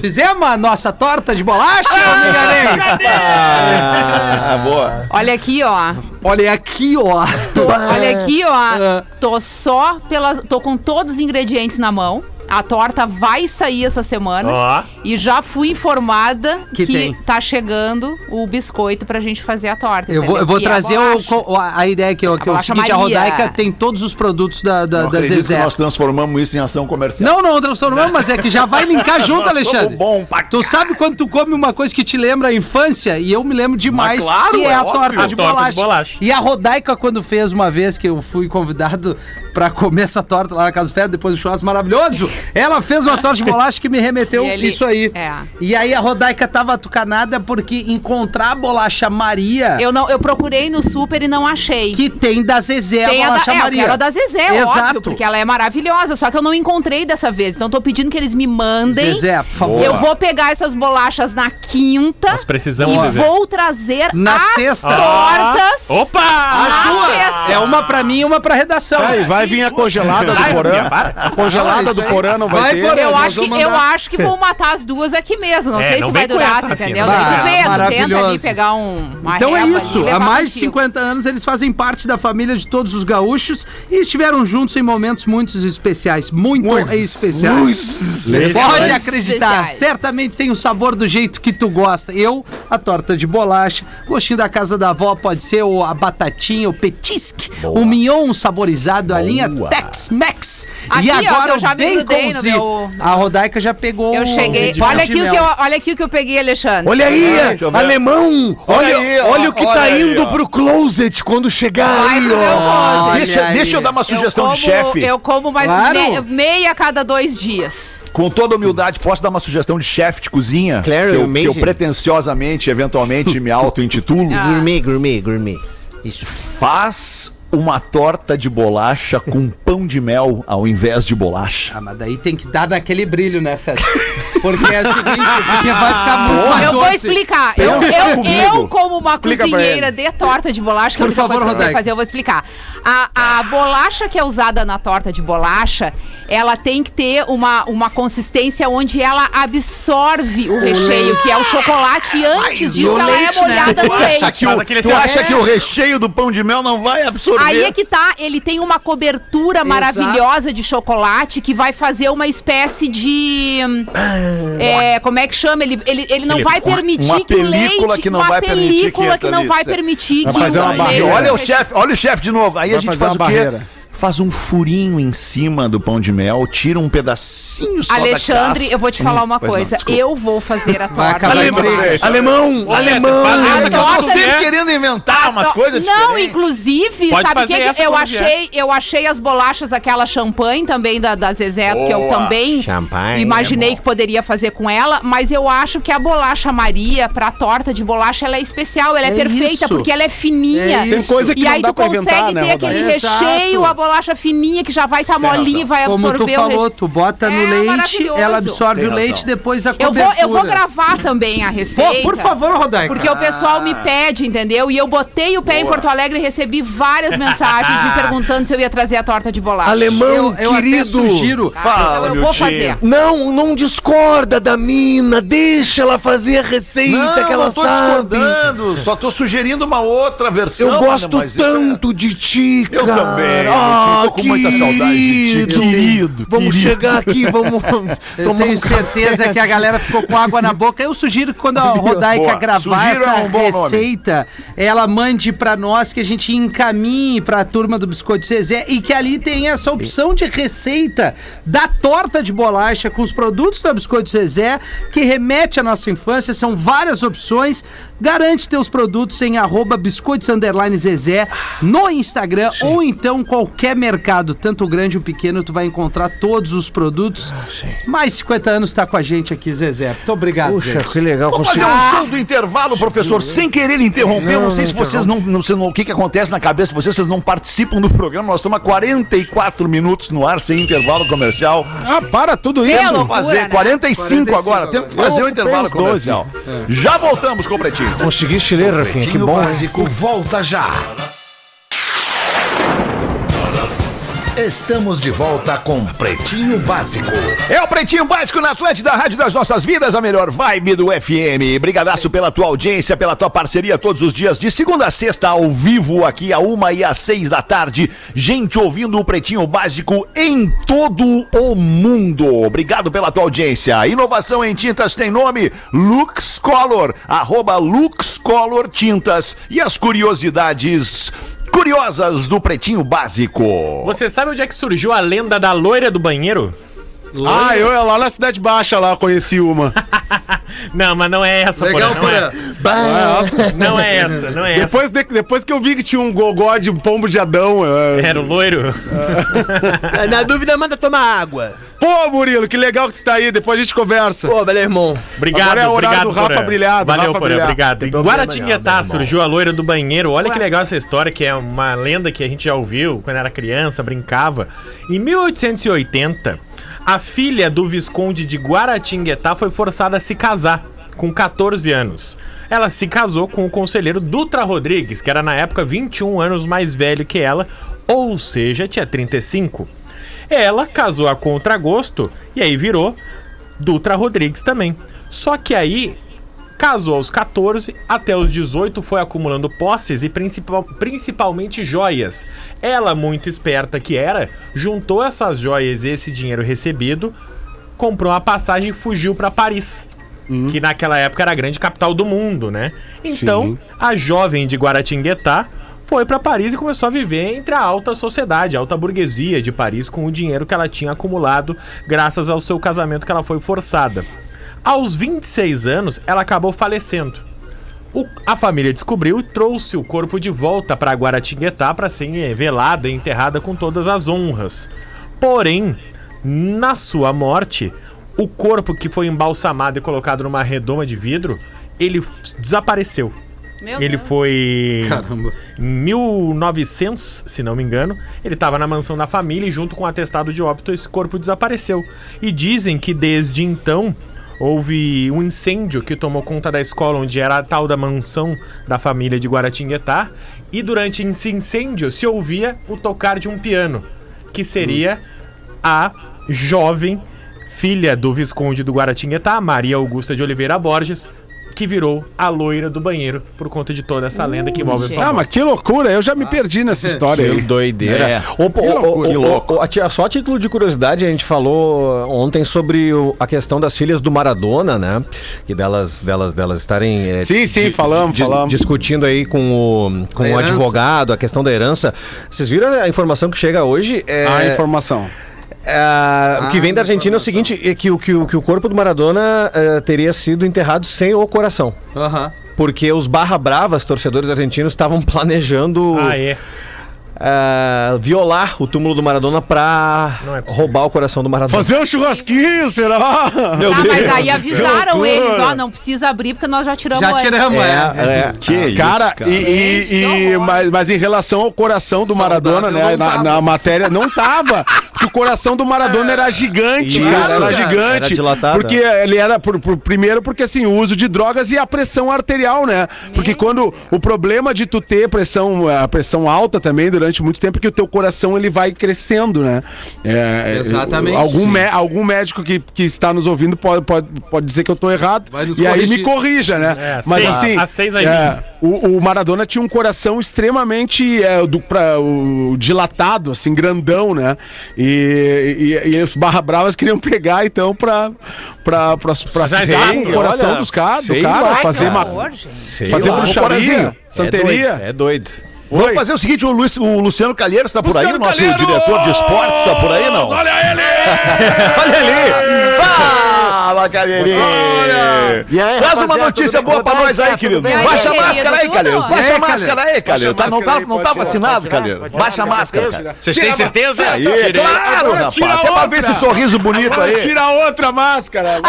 Fizemos a nossa torta de bolacha, me enganei? Ah, boa. Olha aqui, ó. Olha aqui, ó. Tô- olha aqui, Ah. ó. Tô só pelas. Tô com todos os ingredientes na mão. A torta vai sair essa semana. Ó. E já fui informada Que que, tem. tá chegando o biscoito pra gente fazer a torta. Eu vou, entendeu? eu vou E a trazer o, bolacha. co- o- a, ideia que, eu, que é o bolacha seguinte, a Maria. Rodaica tem todos os produtos da, da, Não da acredito que Zezé. nós transformamos isso em ação comercial. Não, não transformamos, mas é que já vai linkar junto, Alexandre. Bom pra Tu sabe quando tu come uma coisa que te lembra a infância? E eu me lembro demais Mas claro, que é, é a óbvio. torta, A de, torta de bolacha. bolacha. E a Rodaica, quando fez uma vez que eu fui convidado pra comer essa torta lá na Casa Fera, depois do churrasco maravilhoso, ela fez uma torta de bolacha que me remeteu ele- isso aí. é. E aí a Rodaica tava tucanada porque encontrar a bolacha Maria, Eu, não, eu procurei no super e não achei. que tem da Zezé Tem a a da, bolacha é, eu Maria. quero a da Zezé, Exato. óbvio, porque ela é maravilhosa. Só que eu não encontrei dessa vez. Então tô pedindo que eles me mandem. Zezé, por favor. Eu vou pegar essas bolachas na quinta. Nós precisamos E fazer. vou trazer Na as sexta. tortas. Opa! As duas. sexta. É uma pra mim e uma pra redação. Aí, vai vir a congelada do Porã. A congelada do Porã não vai, Vai, ter. Porã. Eu nós acho, que, eu acho que vou matar as duas aqui mesmo. Não É, sei não se vai durar, essa, entendeu? Ah, tu tenta ali pegar um, uma Então é isso, há mais de contigo. 50 anos eles fazem parte da família de todos os gaúchos e estiveram juntos em momentos muito especiais, muito especiais. Pode acreditar, Especiais. certamente tem o sabor do jeito que tu gosta. Eu, a torta de bolacha, gostinho da casa da avó pode ser o, a batatinha, o petisque, o mignon saborizado, a linha Tex-Mex. E agora eu o já me grudei no meu- A Rodaica já pegou Eu o cheguei. Olha aqui, o que eu, olha aqui o que eu peguei, Alexandre. Olha aí, alemão! Olha, aí, ó, olha o que olha tá aí, indo ó. pro closet quando chegar Vai aí, ó. Olha Deixa, aí. deixa eu dar uma sugestão eu de como, chefe. Eu como mais Claro. me- meia a cada dois dias. Com toda humildade, posso dar uma sugestão de chefe de cozinha? Claro, que, eu, que eu pretenciosamente, eventualmente, me auto-intitulo. Ah. Gourmet, gourmet, gourmet. Isso. Faz uma torta de bolacha com pão de mel ao invés de bolacha. Ah, mas daí tem que dar naquele brilho, né, Fed? Porque é o seguinte, porque vai ficar muito mais eu vou doce. explicar. Eu, eu, eu, como uma Explica pra cozinheira ele. de torta de bolacha, que Por a única favor, eu sei Rodaica. fazer, eu vou explicar. A, a bolacha que é usada na torta de bolacha, ela tem que ter uma, uma consistência onde ela absorve o recheio, que é o chocolate, e antes disso ela leite, é molhada né? no Acha leite. que o, tu acha que o recheio do pão de mel não vai absorver? Aí é que tá, ele tem uma cobertura maravilhosa de chocolate que vai fazer uma espécie de. É, como é que chama? Ele, ele, ele não Ele- vai permitir uma que o película leite. que não uma vai permitir que película que entre não ali, vai permitir Vai que fazer o uma leite- Aí, barreira. olha o chefe, olha o chefe de novo. Aí a Vai gente fazer faz uma o quê? barreira. Faz um furinho em cima do pão de mel, tira um pedacinho só Alexandre, da casca. eu vou te falar uma pois não, coisa. desculpa. eu vou fazer a torta. de briga. bolacha. Alemão, alemão. faz essa Eu tô sempre querendo inventar umas coisas Não, diferentes. inclusive, Pode sabe o que, eu achei? Eu achei as bolachas, aquela champanhe também da, da Zezé, que eu Boa. também Champanhe, imaginei é que poderia fazer com ela, mas eu acho que a bolacha Maria, pra torta de bolacha, ela é especial, ela é, É perfeita, isso. porque ela é fininha. É Tem coisa que e não aí dá tu pra consegue inventar, né, ter aquele Rodaica? Exato. recheio, a bolacha fininha que já vai estar molinha e vai Como absorver tu o re- falou, tu bota no É leite, ela absorve Tem o leite, razão. depois a Eu cobertura. vou, eu vou gravar também a receita. Pô, por favor, Rodaica. Porque o pessoal me pede, entendeu? E eu botei o pé em Porto Alegre e recebi várias mensagens me perguntando se eu ia trazer a torta de bolacha. Alemão, eu, eu até querido. sugiro. Tá, então eu vou fazer. Não, não discorda da mina. Deixa ela fazer a receita Não, que ela não tô sabe. discordando, só tô sugerindo uma outra versão. Eu gosto isso é- tanto de ti, Eu cara. também, Ah, eu tô com muita saudade de ti, querido, Vamos querido. chegar aqui, vamos Eu tomar tenho um certeza que a galera ficou com água na boca. Eu sugiro que quando a Rodaica Boa. gravar Sugiro essa é um bom nome. receita, ela mande pra nós que a gente encaminhe pra turma do Biscoito Zezé e que ali tem essa opção de receita da torta de bolacha com os produtos da Biscoito Zezé, que remete à nossa infância. São várias opções. Garante teus produtos em arroba biscoitos underline Zezé no Instagram ou então qualquer mercado, tanto grande ou pequeno, tu vai encontrar todos os produtos. Mais de 50 anos tá com a gente aqui, Zezé. Muito obrigado, Puxa, gente. que legal. Vamos fazer um show do intervalo, professor, sem querer interromper. Eu não sei se vocês não, não sei não- o que, que acontece na cabeça de vocês, vocês não participam do programa. Nós estamos há 44 minutos no ar sem intervalo comercial. Ah, para tudo É isso. Vamos fazer né? 45, agora. Temos que fazer o Eu intervalo ocupei os 12. comercial. Já voltamos com o Pretinho. Conseguiste ler, Rafinha? Que bom. Básico volta já. Estamos de volta com Pretinho Básico. É o Pretinho Básico na Atlântida, Rádio das Nossas Vidas, a melhor vibe do FM. Brigadaço pela tua audiência, pela tua parceria todos os dias, de segunda a sexta, ao vivo, aqui a uma e às seis da tarde. Gente ouvindo o Pretinho Básico em todo o mundo. Obrigado pela tua audiência. Inovação em tintas tem nome Lux Color, arroba Lux Color Tintas. E as curiosidades curiosas do Pretinho Básico. Você sabe onde é que surgiu a lenda da loira do banheiro? Ah, eu lá na Cidade Baixa lá conheci uma. Não, mas não é essa, Legal, Porã, não, é. Não é essa, não é essa. Depois, de- depois que eu vi que tinha um gogó de pombo de Adão. é- Era o loiro? Na dúvida, manda tomar água. Pô, Murilo, que legal que tu tá aí. Depois a gente conversa. Pô, valeu, irmão. Obrigado, Agora é obrigado, do Rafa brilhado, Valeu, Rafa brilhado. obrigado. Em Guaratinguetá irmão. surgiu a loira do banheiro. Olha que legal essa história, que é uma lenda que a gente já ouviu quando era criança, brincava. Em 1880, a filha do Visconde de Guaratinguetá foi forçada a se casar, com 14 anos. Ela se casou com o conselheiro Dutra Rodrigues, que era na época 21 anos mais velho que ela, ou seja, tinha 35. Ela casou a contragosto e aí virou Dutra Rodrigues também. Só que aí casou aos 14, até os 18 foi acumulando posses e principal- principalmente joias. Ela, muito esperta que era, juntou essas joias e esse dinheiro recebido, comprou uma passagem e fugiu para Paris. Que naquela época era a grande capital do mundo, né? Então, Sim. a jovem de Guaratinguetá foi para Paris e começou a viver entre a alta sociedade, a alta burguesia de Paris, com o dinheiro que ela tinha acumulado graças ao seu casamento que ela foi forçada. Aos 26 anos, ela acabou falecendo. O- a família descobriu e trouxe o corpo de volta para Guaratinguetá para ser velada e enterrada com todas as honras. Porém, na sua morte, o corpo que foi embalsamado e colocado numa redoma de vidro, ele desapareceu. Meu ele Deus. foi Caramba. em 1900, se não me engano, ele estava na mansão da família e junto com o atestado de óbito esse corpo desapareceu. E dizem que desde então houve um incêndio que tomou conta da escola onde era a tal da mansão da família de Guaratinguetá. E durante esse incêndio se ouvia o tocar de um piano, que seria a jovem filha do Visconde do Guaratinguetá, Maria Augusta de Oliveira Borges, que virou a loira do banheiro por conta de toda essa lenda que envolve a sua Ah, mas que loucura. Eu já me perdi nessa história Que aí. doideira. É. Ô, pô, Que ô, loucura. ô, Que ô, louco. ô, a tia- só a título de curiosidade, a gente falou ontem sobre o- a questão das filhas do Maradona, né? Que delas, delas, delas estarem. é, Sim, sim, falamos, falamos. Discutindo aí com o, com A o herança. advogado, a questão da herança. Vocês viram a informação que chega hoje? É, A informação. É, o que vem da Argentina é o seguinte: é que, o- que, o- que o corpo do Maradona é, teria sido enterrado sem o coração. Aham. Porque os barra bravas, torcedores argentinos, estavam planejando Ah, é. ah, violar o túmulo do Maradona pra Não é possível. roubar o coração do Maradona. Fazer um churrasquinho, será? Meu Ah, mas aí avisaram eles, ó, não precisa abrir porque nós já tiramos Já antes. tiramos, é. É, é. Que isso, Cara, e, e- e- horror. mas, mas em relação ao coração do Maradona, Saudável né? não Na, tava. na matéria não tava. Porque o coração do Maradona era gigante, Isso, cara. Era cara. gigante. Era dilatado. Porque ele era, por, por- primeiro, porque assim, o uso de drogas e a pressão arterial, né? Porque quando o problema de tu ter pressão, a pressão alta também durante muito tempo, é que o teu coração ele vai crescendo, né? É, Exatamente, Algum, mé- algum médico que, que está nos ouvindo pode, pode, pode dizer que eu tô errado. Vai nos E aí me corrija, né? É, Mas seis- assim. a seis aí. é, o, o Maradona tinha um coração extremamente é, do, pra, o, dilatado, assim, grandão, né? E, e, e os Barra Bravas queriam pegar, então, pra, pra, pra, pra o coração olha, dos caras, do cara, lá, fazer, cara. ma- Horror, gente. Sei fazer lá. bruxaria, Porazinho, santeria. É doido. É doido. Vamos fazer o seguinte, o, Lu- o Luciano Calheiros tá por aí, o nosso Calheiros! diretor de esportes tá por aí, não? Olha ele! Olha ali! Fala, Calheirinho! Traz uma notícia boa pra nós aí, querido. Baixa a máscara aí, tudo? Baixa a máscara aí, Calheiros. Tá, não tá, não tá vacinado, Calheiros. Baixa a máscara, cara. Vocês têm certeza? Aí, Querido? claro, rapaz. tira Até pra outra. ver esse sorriso bonito aí. tira outra máscara.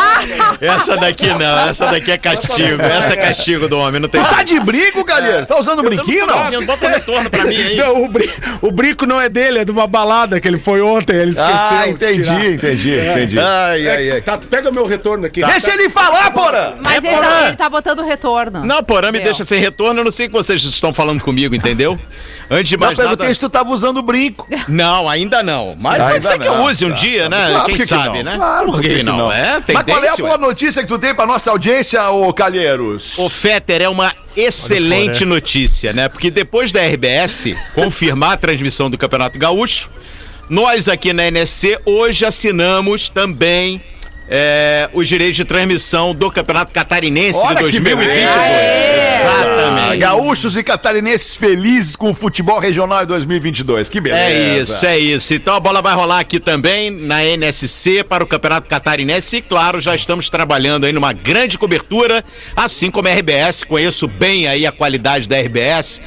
Essa daqui não, essa daqui é castigo. Essa é castigo do homem, não tem. Tá de brinco, Calheiros? Tá usando brinquinho, não? Bota o retorno pra mim aí. Não, o, brin- o brinco não é dele, é de uma balada que ele foi ontem, ele esqueceu. Ah, de entendi, tirar. entendi, entendi. Ai, ai, ai. Tá, pega o meu retorno aqui. Deixa ele falar, porra! Mas É ele, porã. tá, ele tá botando retorno. Não, porã me Meu. deixa sem retorno, eu não sei o que vocês estão falando comigo, entendeu? Antes de Não, mais perguntei nada... se tu tava usando brinco. Não, ainda não. Mas Ainda pode ser que eu não. use um dia, né? Claro, Quem que sabe, não? né? Claro, por que, não? É, Mas qual é a boa notícia que tu tem pra nossa audiência, ô Calheiros? O Fetter é uma excelente notícia, né? Porque depois da RBS confirmar a transmissão do Campeonato Gaúcho, nós aqui na NSC hoje assinamos também é, os direitos de transmissão do Campeonato Catarinense Olha de que 2022. Ah, Exatamente. gaúchos e catarinenses felizes com o futebol regional em 2022. Que beleza. É isso, é isso. Então a bola vai rolar aqui também na NSC para o Campeonato Catarinense e, claro, já estamos trabalhando aí numa grande cobertura, assim como a RBS. Conheço bem aí a qualidade da RBS.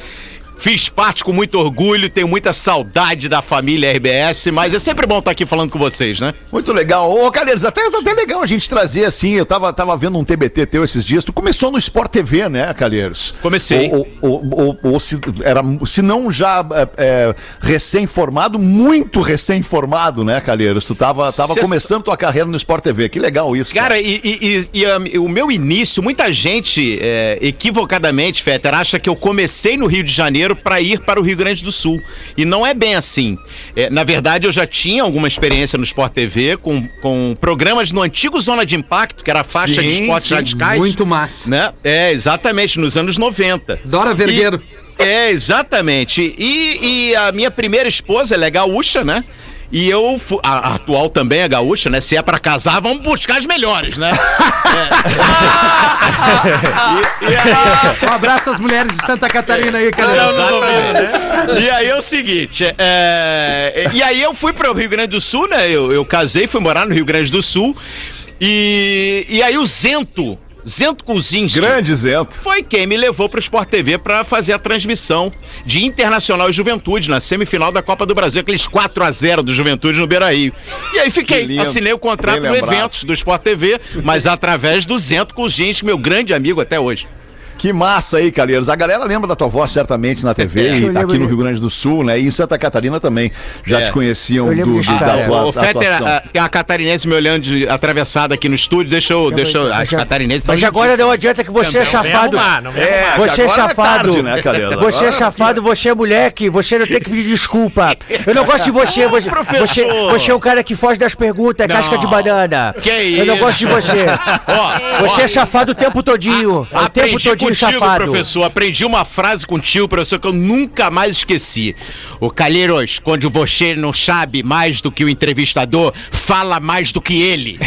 Fiz parte com muito orgulho, tenho muita saudade da família RBS, mas é sempre bom estar aqui falando com vocês, né? Muito legal. Ô, Calheiros, até, até legal a gente trazer assim. Eu tava, tava vendo um TBT teu esses dias. Tu começou no Sport TV, né, Calheiros? Comecei. Ou, ou, ou- ou se, era, se não já é, é, recém-formado, muito recém-formado, né, Calheiros? Tu tava, tava Cê começando tua carreira no Sport TV. Que legal isso. Cara, e, e- e- e, um, o meu início, muita gente, é, equivocadamente, Fetter, acha que eu comecei no Rio de Janeiro para ir para o Rio Grande do Sul. E não é bem assim. É, na verdade, eu já tinha alguma experiência no Sport TV com, com programas no antigo Zona de Impacto, que era a faixa de Sim, esportes sim, radicais. Muito massa. Né? É, exatamente, nos anos 90. Dora Vergueiro. E- é, exatamente. E, e a minha primeira esposa, ela é gaúcha, né? E eu, a, a atual também é gaúcha, né? Se é pra casar, vamos buscar as melhores, né? É. E- e aí- Um abraço às mulheres de Santa Catarina aí, cara. Exatamente. E aí é o seguinte, é, e aí eu fui para o Rio Grande do Sul, né? Eu, eu casei, fui morar no Rio Grande do Sul. E, e aí o Zento, Zento Kuzinski, Grande Zento. foi quem me levou para o Sport TV para fazer a transmissão de Internacional e Juventude na semifinal da Copa do Brasil, aqueles 4 a 0 do Juventude no Beira-Rio. E aí fiquei, assinei o contrato lembrado. Eventos do Sport TV, mas através do Zento Kuzinski, meu grande amigo até hoje. Que massa aí, Calheiros. A galera lembra da tua voz certamente na TV, e aqui no Rio Grande do Sul, né? E em Santa Catarina também. Já É. te conheciam do, do- da tua O da Fetter, a- tem a catarinense me olhando de, atravessada aqui no estúdio. Deixa eu. Deixa eu as catarinenses. Mas agora não adianta que você é chafado. É. Você é é chafado. tarde, né, Calheiros? Você é Agora- chafado, você é moleque, você não tem que pedir desculpa. Eu não gosto de você. Você, Professor. você, você é um cara que foge das perguntas, é Não. casca de banana. Que Eu não isso? gosto de você. Você é chafado o tempo todinho. o tempo todinho contigo, chafado. professor. Aprendi uma frase contigo, professor, que eu nunca mais esqueci. O Calheiros, quando você não sabe mais do que o entrevistador, fala mais do que ele.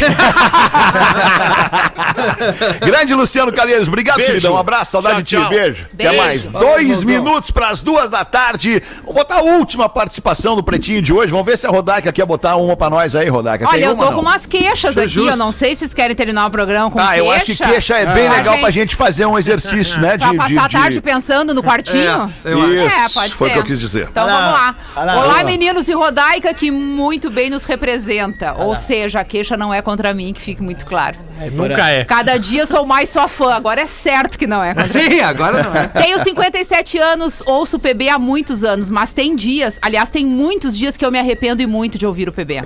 Grande Luciano Calheiros, obrigado, Beijo. queridão. Um abraço, saudade Tchau, de ti. tchau. Beijo. Até Beijo. mais. Dois minutos para as duas da tarde. Vamos botar a última participação do Pretinho de hoje. Vamos ver se a Rodaica quer botar uma para nós aí, Rodaica. Olha, Tem eu uma, tô não? com umas queixas aqui. Eu não sei se vocês querem terminar o programa com Ah, queixa. eu acho que queixa é bem Ah, legal gente. pra gente fazer um exercício né? Pra passar a tarde pensando no quartinho? É, eu É, Isso, pode foi o que eu quis dizer. Então lá, vamos lá. Olá, meninos e Rodaica, que muito bem nos representa. Ou seja, a queixa não é contra mim, que fique muito claro. Nunca é. Cada dia sou mais sua fã, agora é certo que não é contra mim. Sim, agora não é. Tenho 57 anos, ouço o PB há muitos anos, mas tem dias, aliás, tem muitos dias que eu me arrependo e muito de ouvir o PB.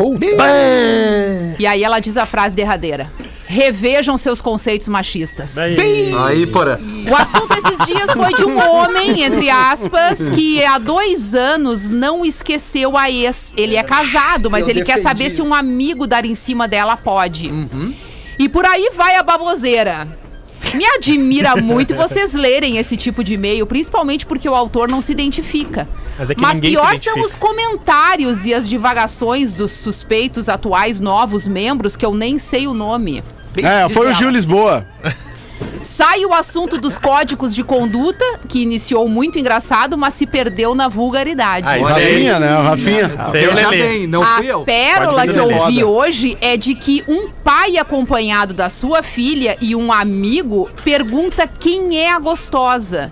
E aí ela diz a frase derradeira. Revejam seus conceitos machistas. Aí, porra. O assunto esses dias foi de um homem, entre aspas, que há dois anos não esqueceu a ex. Ele é casado, mas Eu ele quer saber se isso. um amigo dar em cima dela pode. E por aí vai a baboseira. Me admira muito vocês lerem esse tipo de e-mail, principalmente porque o autor não se identifica. Mas é que Mas se pior são os comentários e as divagações dos suspeitos atuais novos membros que eu nem sei o nome. É, foi o. Gil Lisboa. Sai o assunto dos códigos de conduta, que iniciou muito engraçado, mas se perdeu na vulgaridade. Ah, aí. Rafinha, né? O Rafinha. Isso aí lelê. bem, não a fui eu. pérola Pode que eu vi hoje é de que um pai acompanhado da sua filha e um amigo pergunta quem é a gostosa.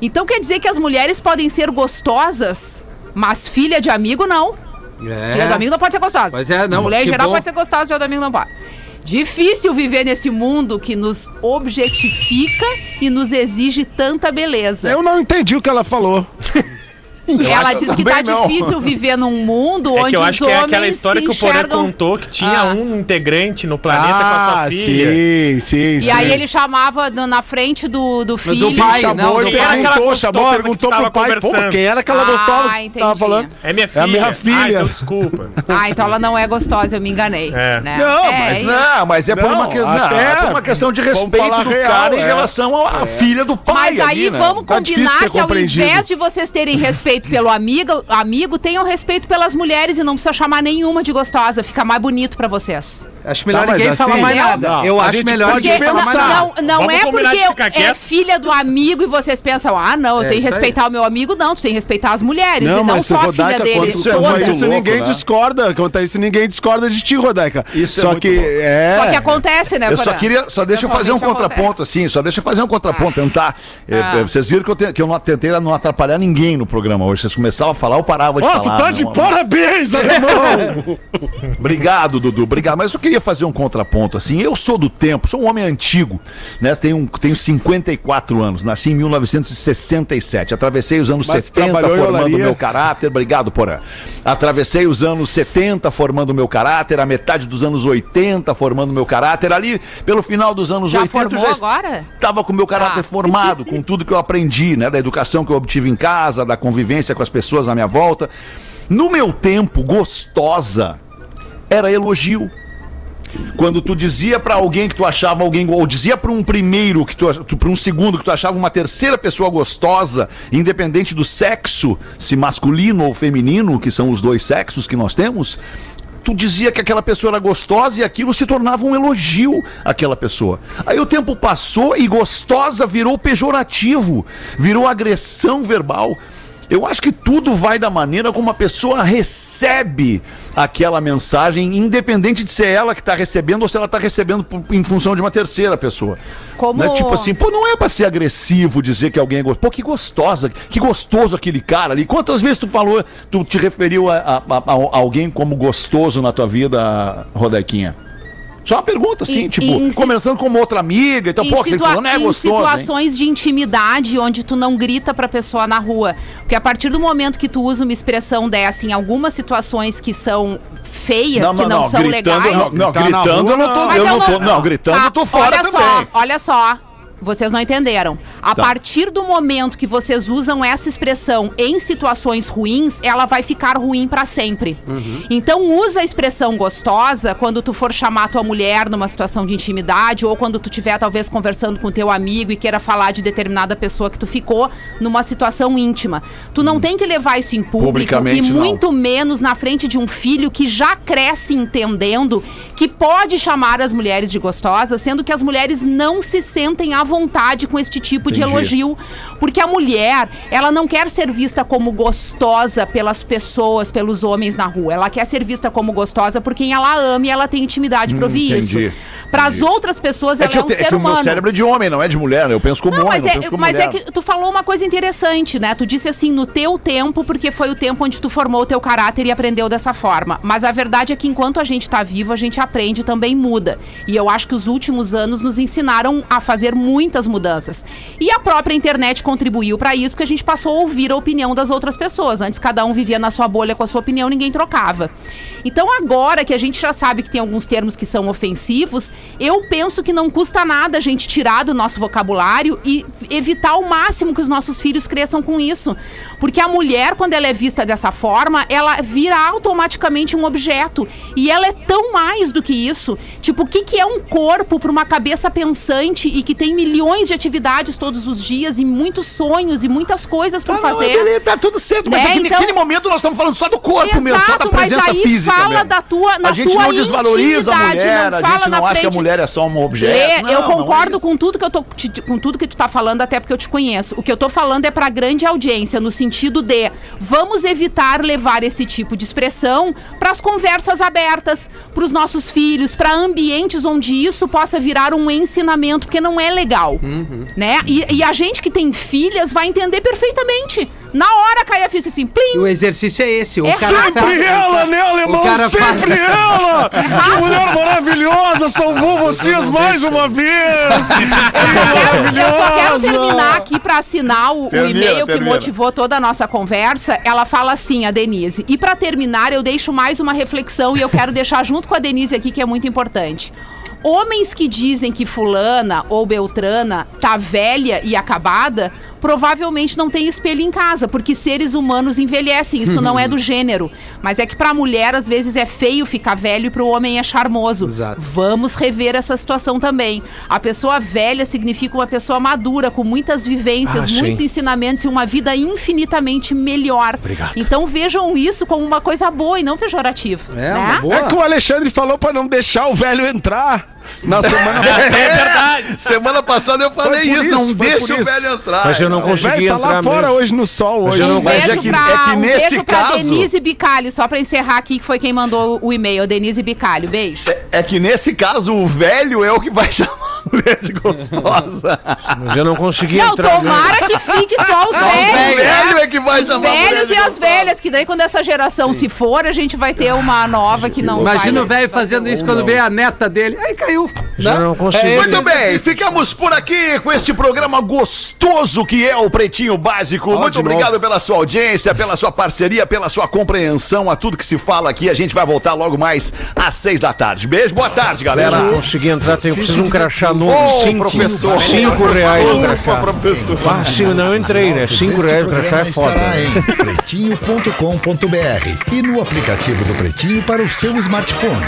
Então quer dizer que as mulheres podem ser gostosas, mas filha de amigo não. Filha do amigo não pode ser gostosa. Pois é, não, Mulher em geral bom. pode ser gostosa, filha do amigo não pode. Difícil viver nesse mundo que nos objetifica e nos exige tanta beleza. Eu não entendi o que ela falou. Ela diz que tá não. difícil viver num mundo É onde eu os acho que é homens aquela história que o Porã enxergam... contou que tinha Ah. um integrante no planeta com a Ah, sua filha. sim, sim, sim. E aí ele chamava no- na frente do, do filho. do pai, chamou não, e do era pai. aquela perguntou, chamou, gostosa perguntou pro pai, pô, quem era aquela Ah, gostosa que entendi. tava falando? É minha É filha. a minha filha. Ah, então desculpa. Ah, então ela não é gostosa, eu me enganei. É. né? Não, É, mas não, mas é por uma, que, não, até- é uma questão de respeito do cara em é. relação à filha do pai. Mas aí né? vamos Tá combinar que ao invés de vocês terem respeito pelo amigo, amigo, tenham respeito pelas mulheres e não precisa chamar nenhuma de gostosa. Fica mais bonito pra vocês. Acho melhor Tá, ninguém assim- falar mais nada. Não, eu acho melhor ninguém falar mais pensar. nada. não, não Vamos é porque eu, é quieto? filha do amigo e vocês pensam, ah, não, eu É tenho que isso aí. respeitar o meu amigo. Não, tu tem que respeitar as mulheres e não mas só a filha dele. isso é quanto a muito isso louco, ninguém né? discorda. Quanto a isso ninguém discorda de ti, Rodaica. Isso é Só muito que louco. é. Só que acontece, né, Eu só queria, só deixa eu fazer um contraponto, assim, só deixa eu fazer um contraponto, tentar. É, Ah. é, vocês viram que eu, que não tentei não atrapalhar ninguém no programa hoje. Vocês começavam a falar, eu parava de Ó, falar. tu tá de não, parabéns, alemão! Obrigado, Dudu, obrigado. Mas eu queria fazer um contraponto, assim. Eu sou do tempo, sou um homem antigo, né? Tenho, tenho 54 anos, nasci em 1967. Atravessei os anos Mas 70 trabalhou em formando meu caráter. Obrigado, Porã. Atravessei os anos 70 formando meu caráter, a metade dos anos 80 formando meu caráter. Ali, pelo final dos anos Já 80, eu formou já agora? estava com o meu caráter Ah. formado, com tudo que eu aprendi, né? Da educação que eu obtive em casa, da convivência com as pessoas à minha volta. No meu tempo, gostosa era elogio. Quando tu dizia pra alguém que tu achava alguém, ou dizia pra um primeiro, que tu, tu, pra um segundo, que tu achava uma terceira pessoa gostosa, independente do sexo, se masculino ou feminino, que são os dois sexos que nós temos, tu dizia que aquela pessoa era gostosa e aquilo se tornava um elogio àquela pessoa. Aí o tempo passou e gostosa virou pejorativo, virou agressão verbal. Eu acho que tudo vai da maneira como a pessoa recebe aquela mensagem, independente de ser ela que está recebendo ou se ela está recebendo em função de uma terceira pessoa. Como- Né? Tipo assim, pô, não é pra ser agressivo dizer que alguém é gostoso. Pô, que gostosa, que gostoso aquele cara ali. Quantas vezes tu falou, tu te referiu a, a- a- a alguém como gostoso na tua vida, Rodequinha? Só uma pergunta, assim, Em- tipo, em si- começando como outra amiga, então, em, pô, situa- fulano é em gostoso, hein? situações de intimidade onde tu não grita pra pessoa na rua. Porque a partir do momento que tu usa uma expressão dessa em algumas situações que são feias, que não, são gritando, legais. Não, não, Tá gritando eu rua, não tô, Mas eu não tô, não, gritando Tá, eu tô fora olha também. Só, olha só. Vocês não entenderam. A Tá. partir do momento que vocês usam essa expressão em situações ruins, ela vai ficar ruim pra sempre. Uhum. Então usa a expressão gostosa quando tu for chamar tua mulher numa situação de intimidade ou quando tu tiver talvez conversando com teu amigo e queira falar de determinada pessoa que tu ficou numa situação íntima. Tu não tem que levar isso em público e não. muito menos na frente de um filho que já cresce entendendo que pode chamar as mulheres de gostosas, sendo que as mulheres não se sentem à vontade com este tipo de elogio. Porque a mulher, ela não quer ser vista como gostosa pelas pessoas, pelos homens na rua. Ela quer ser vista como gostosa por quem ela ama e ela tem intimidade pra ouvir entendi, isso. Para as outras pessoas, É ela que, é eu um te- é ser que o meu humano. cérebro é de homem, não é de mulher, né? Eu penso como Não, homem, mas, é, como mas mulher. é que tu falou uma coisa interessante, né? Tu disse assim, no teu tempo, porque foi o tempo onde tu formou o teu caráter e aprendeu dessa forma. Mas a verdade é que enquanto a gente tá vivo, a gente aprende e também muda. E eu acho que os últimos anos nos ensinaram a fazer muitas mudanças. E a própria internet contribuiu pra isso, porque a gente passou a ouvir a opinião das outras pessoas. Antes cada um vivia na sua bolha com a sua opinião, ninguém trocava. Então agora que a gente já sabe que tem alguns termos que são ofensivos, eu penso que não custa nada a gente tirar do nosso vocabulário e evitar ao máximo que os nossos filhos cresçam com isso. Porque a mulher, quando ela é vista dessa forma, ela vira automaticamente um objeto. E ela é tão mais do que isso. Tipo, o que, que é um corpo para uma cabeça pensante e que tem milhões de atividades todos os dias e muitos sonhos e muitas coisas para Ah, não, fazer? beleza, tá tudo certo, mas Né, é que então- naquele momento nós estamos falando só do corpo mesmo, só da Exato, presença física fala mesmo. da tua- na a gente tua não desvaloriza a mulher, não a gente não acha que a frente. mulher é só um objeto. Lê, Não, eu é concordo isso. com tudo que eu tô te- com tudo que tu tá falando, até porque eu te conheço. O que eu tô falando é pra grande audiência, no sentido de vamos evitar levar esse tipo de expressão pras conversas abertas, pros nossos filhos, pra ambientes onde isso possa virar um ensinamento, porque não é legal. Né? E, e a gente que tem filhas vai entender perfeitamente. Na hora cai a ficha assim, plim! O exercício é esse. O É cara sempre faz- ela, né, alemão? O cara faz- Sempre ela! Que mulher maravilhosa! Salvou vocês mais uma vez! Eu só, quero, eu só quero terminar aqui pra assinar o, o Termina, e-mail que termina. motivou toda a nossa conversa. Ela fala assim, a Denise. E pra terminar, eu deixo mais uma reflexão e eu quero deixar junto com a Denise aqui, que é muito importante. Homens que dizem que fulana ou beltrana tá velha e acabada, provavelmente não tem espelho em casa, porque seres humanos envelhecem. Isso não é do gênero. Mas é que pra mulher, às vezes, é feio ficar velho e pro homem é charmoso. Exato. Vamos rever essa situação também. A pessoa velha significa uma pessoa madura, com muitas vivências, Ah, muitos ensinamentos e uma vida infinitamente melhor. Então vejam isso como uma coisa boa e não pejorativa. É, né? uma boa. É que o Alexandre falou pra não deixar o velho entrar na semana passada. É verdade. Semana passada eu falei isso, isso, não deixa o velho entrar. Mas eu não consegui velho tá lá entrar fora mesmo. hoje no sol Mas hoje. eu não- Um Mas beijo é que- pra, é que um nesse beijo pra caso- Denise Bicalho, só pra encerrar aqui, que foi quem mandou o e-mail, Denise Bicalho. Beijo. É que nesse caso o velho é o que vai chamar mulher de gostosa. Mas eu não consegui Não, entrar. tomara que fique só os o velhos. velho é que vai Os chamar velhos e as velhas, que daí quando essa geração se for, a gente vai ter uma nova que não Imagina vai o velho fazendo isso quando vê a neta dele. Aí caiu. Já né? não consegui. É Muito bem, ficamos por aqui com este programa gostoso que é o Pretinho Básico. Muito de novo. obrigado pela sua audiência, pela sua parceria, pela sua compreensão a tudo que se fala aqui. A gente vai voltar logo mais às seis da tarde. Beijo, boa tarde, galera. Eu não consegui entrar, tenho, preciso de um crachá novo. Ô, cinco, professor. cinco reais o crachá. professor. Ah, sim, não eu entrei, né? Cinco reais o crachá é foda. em pretinho.com.br e no aplicativo do Pretinho para o seu smartphone.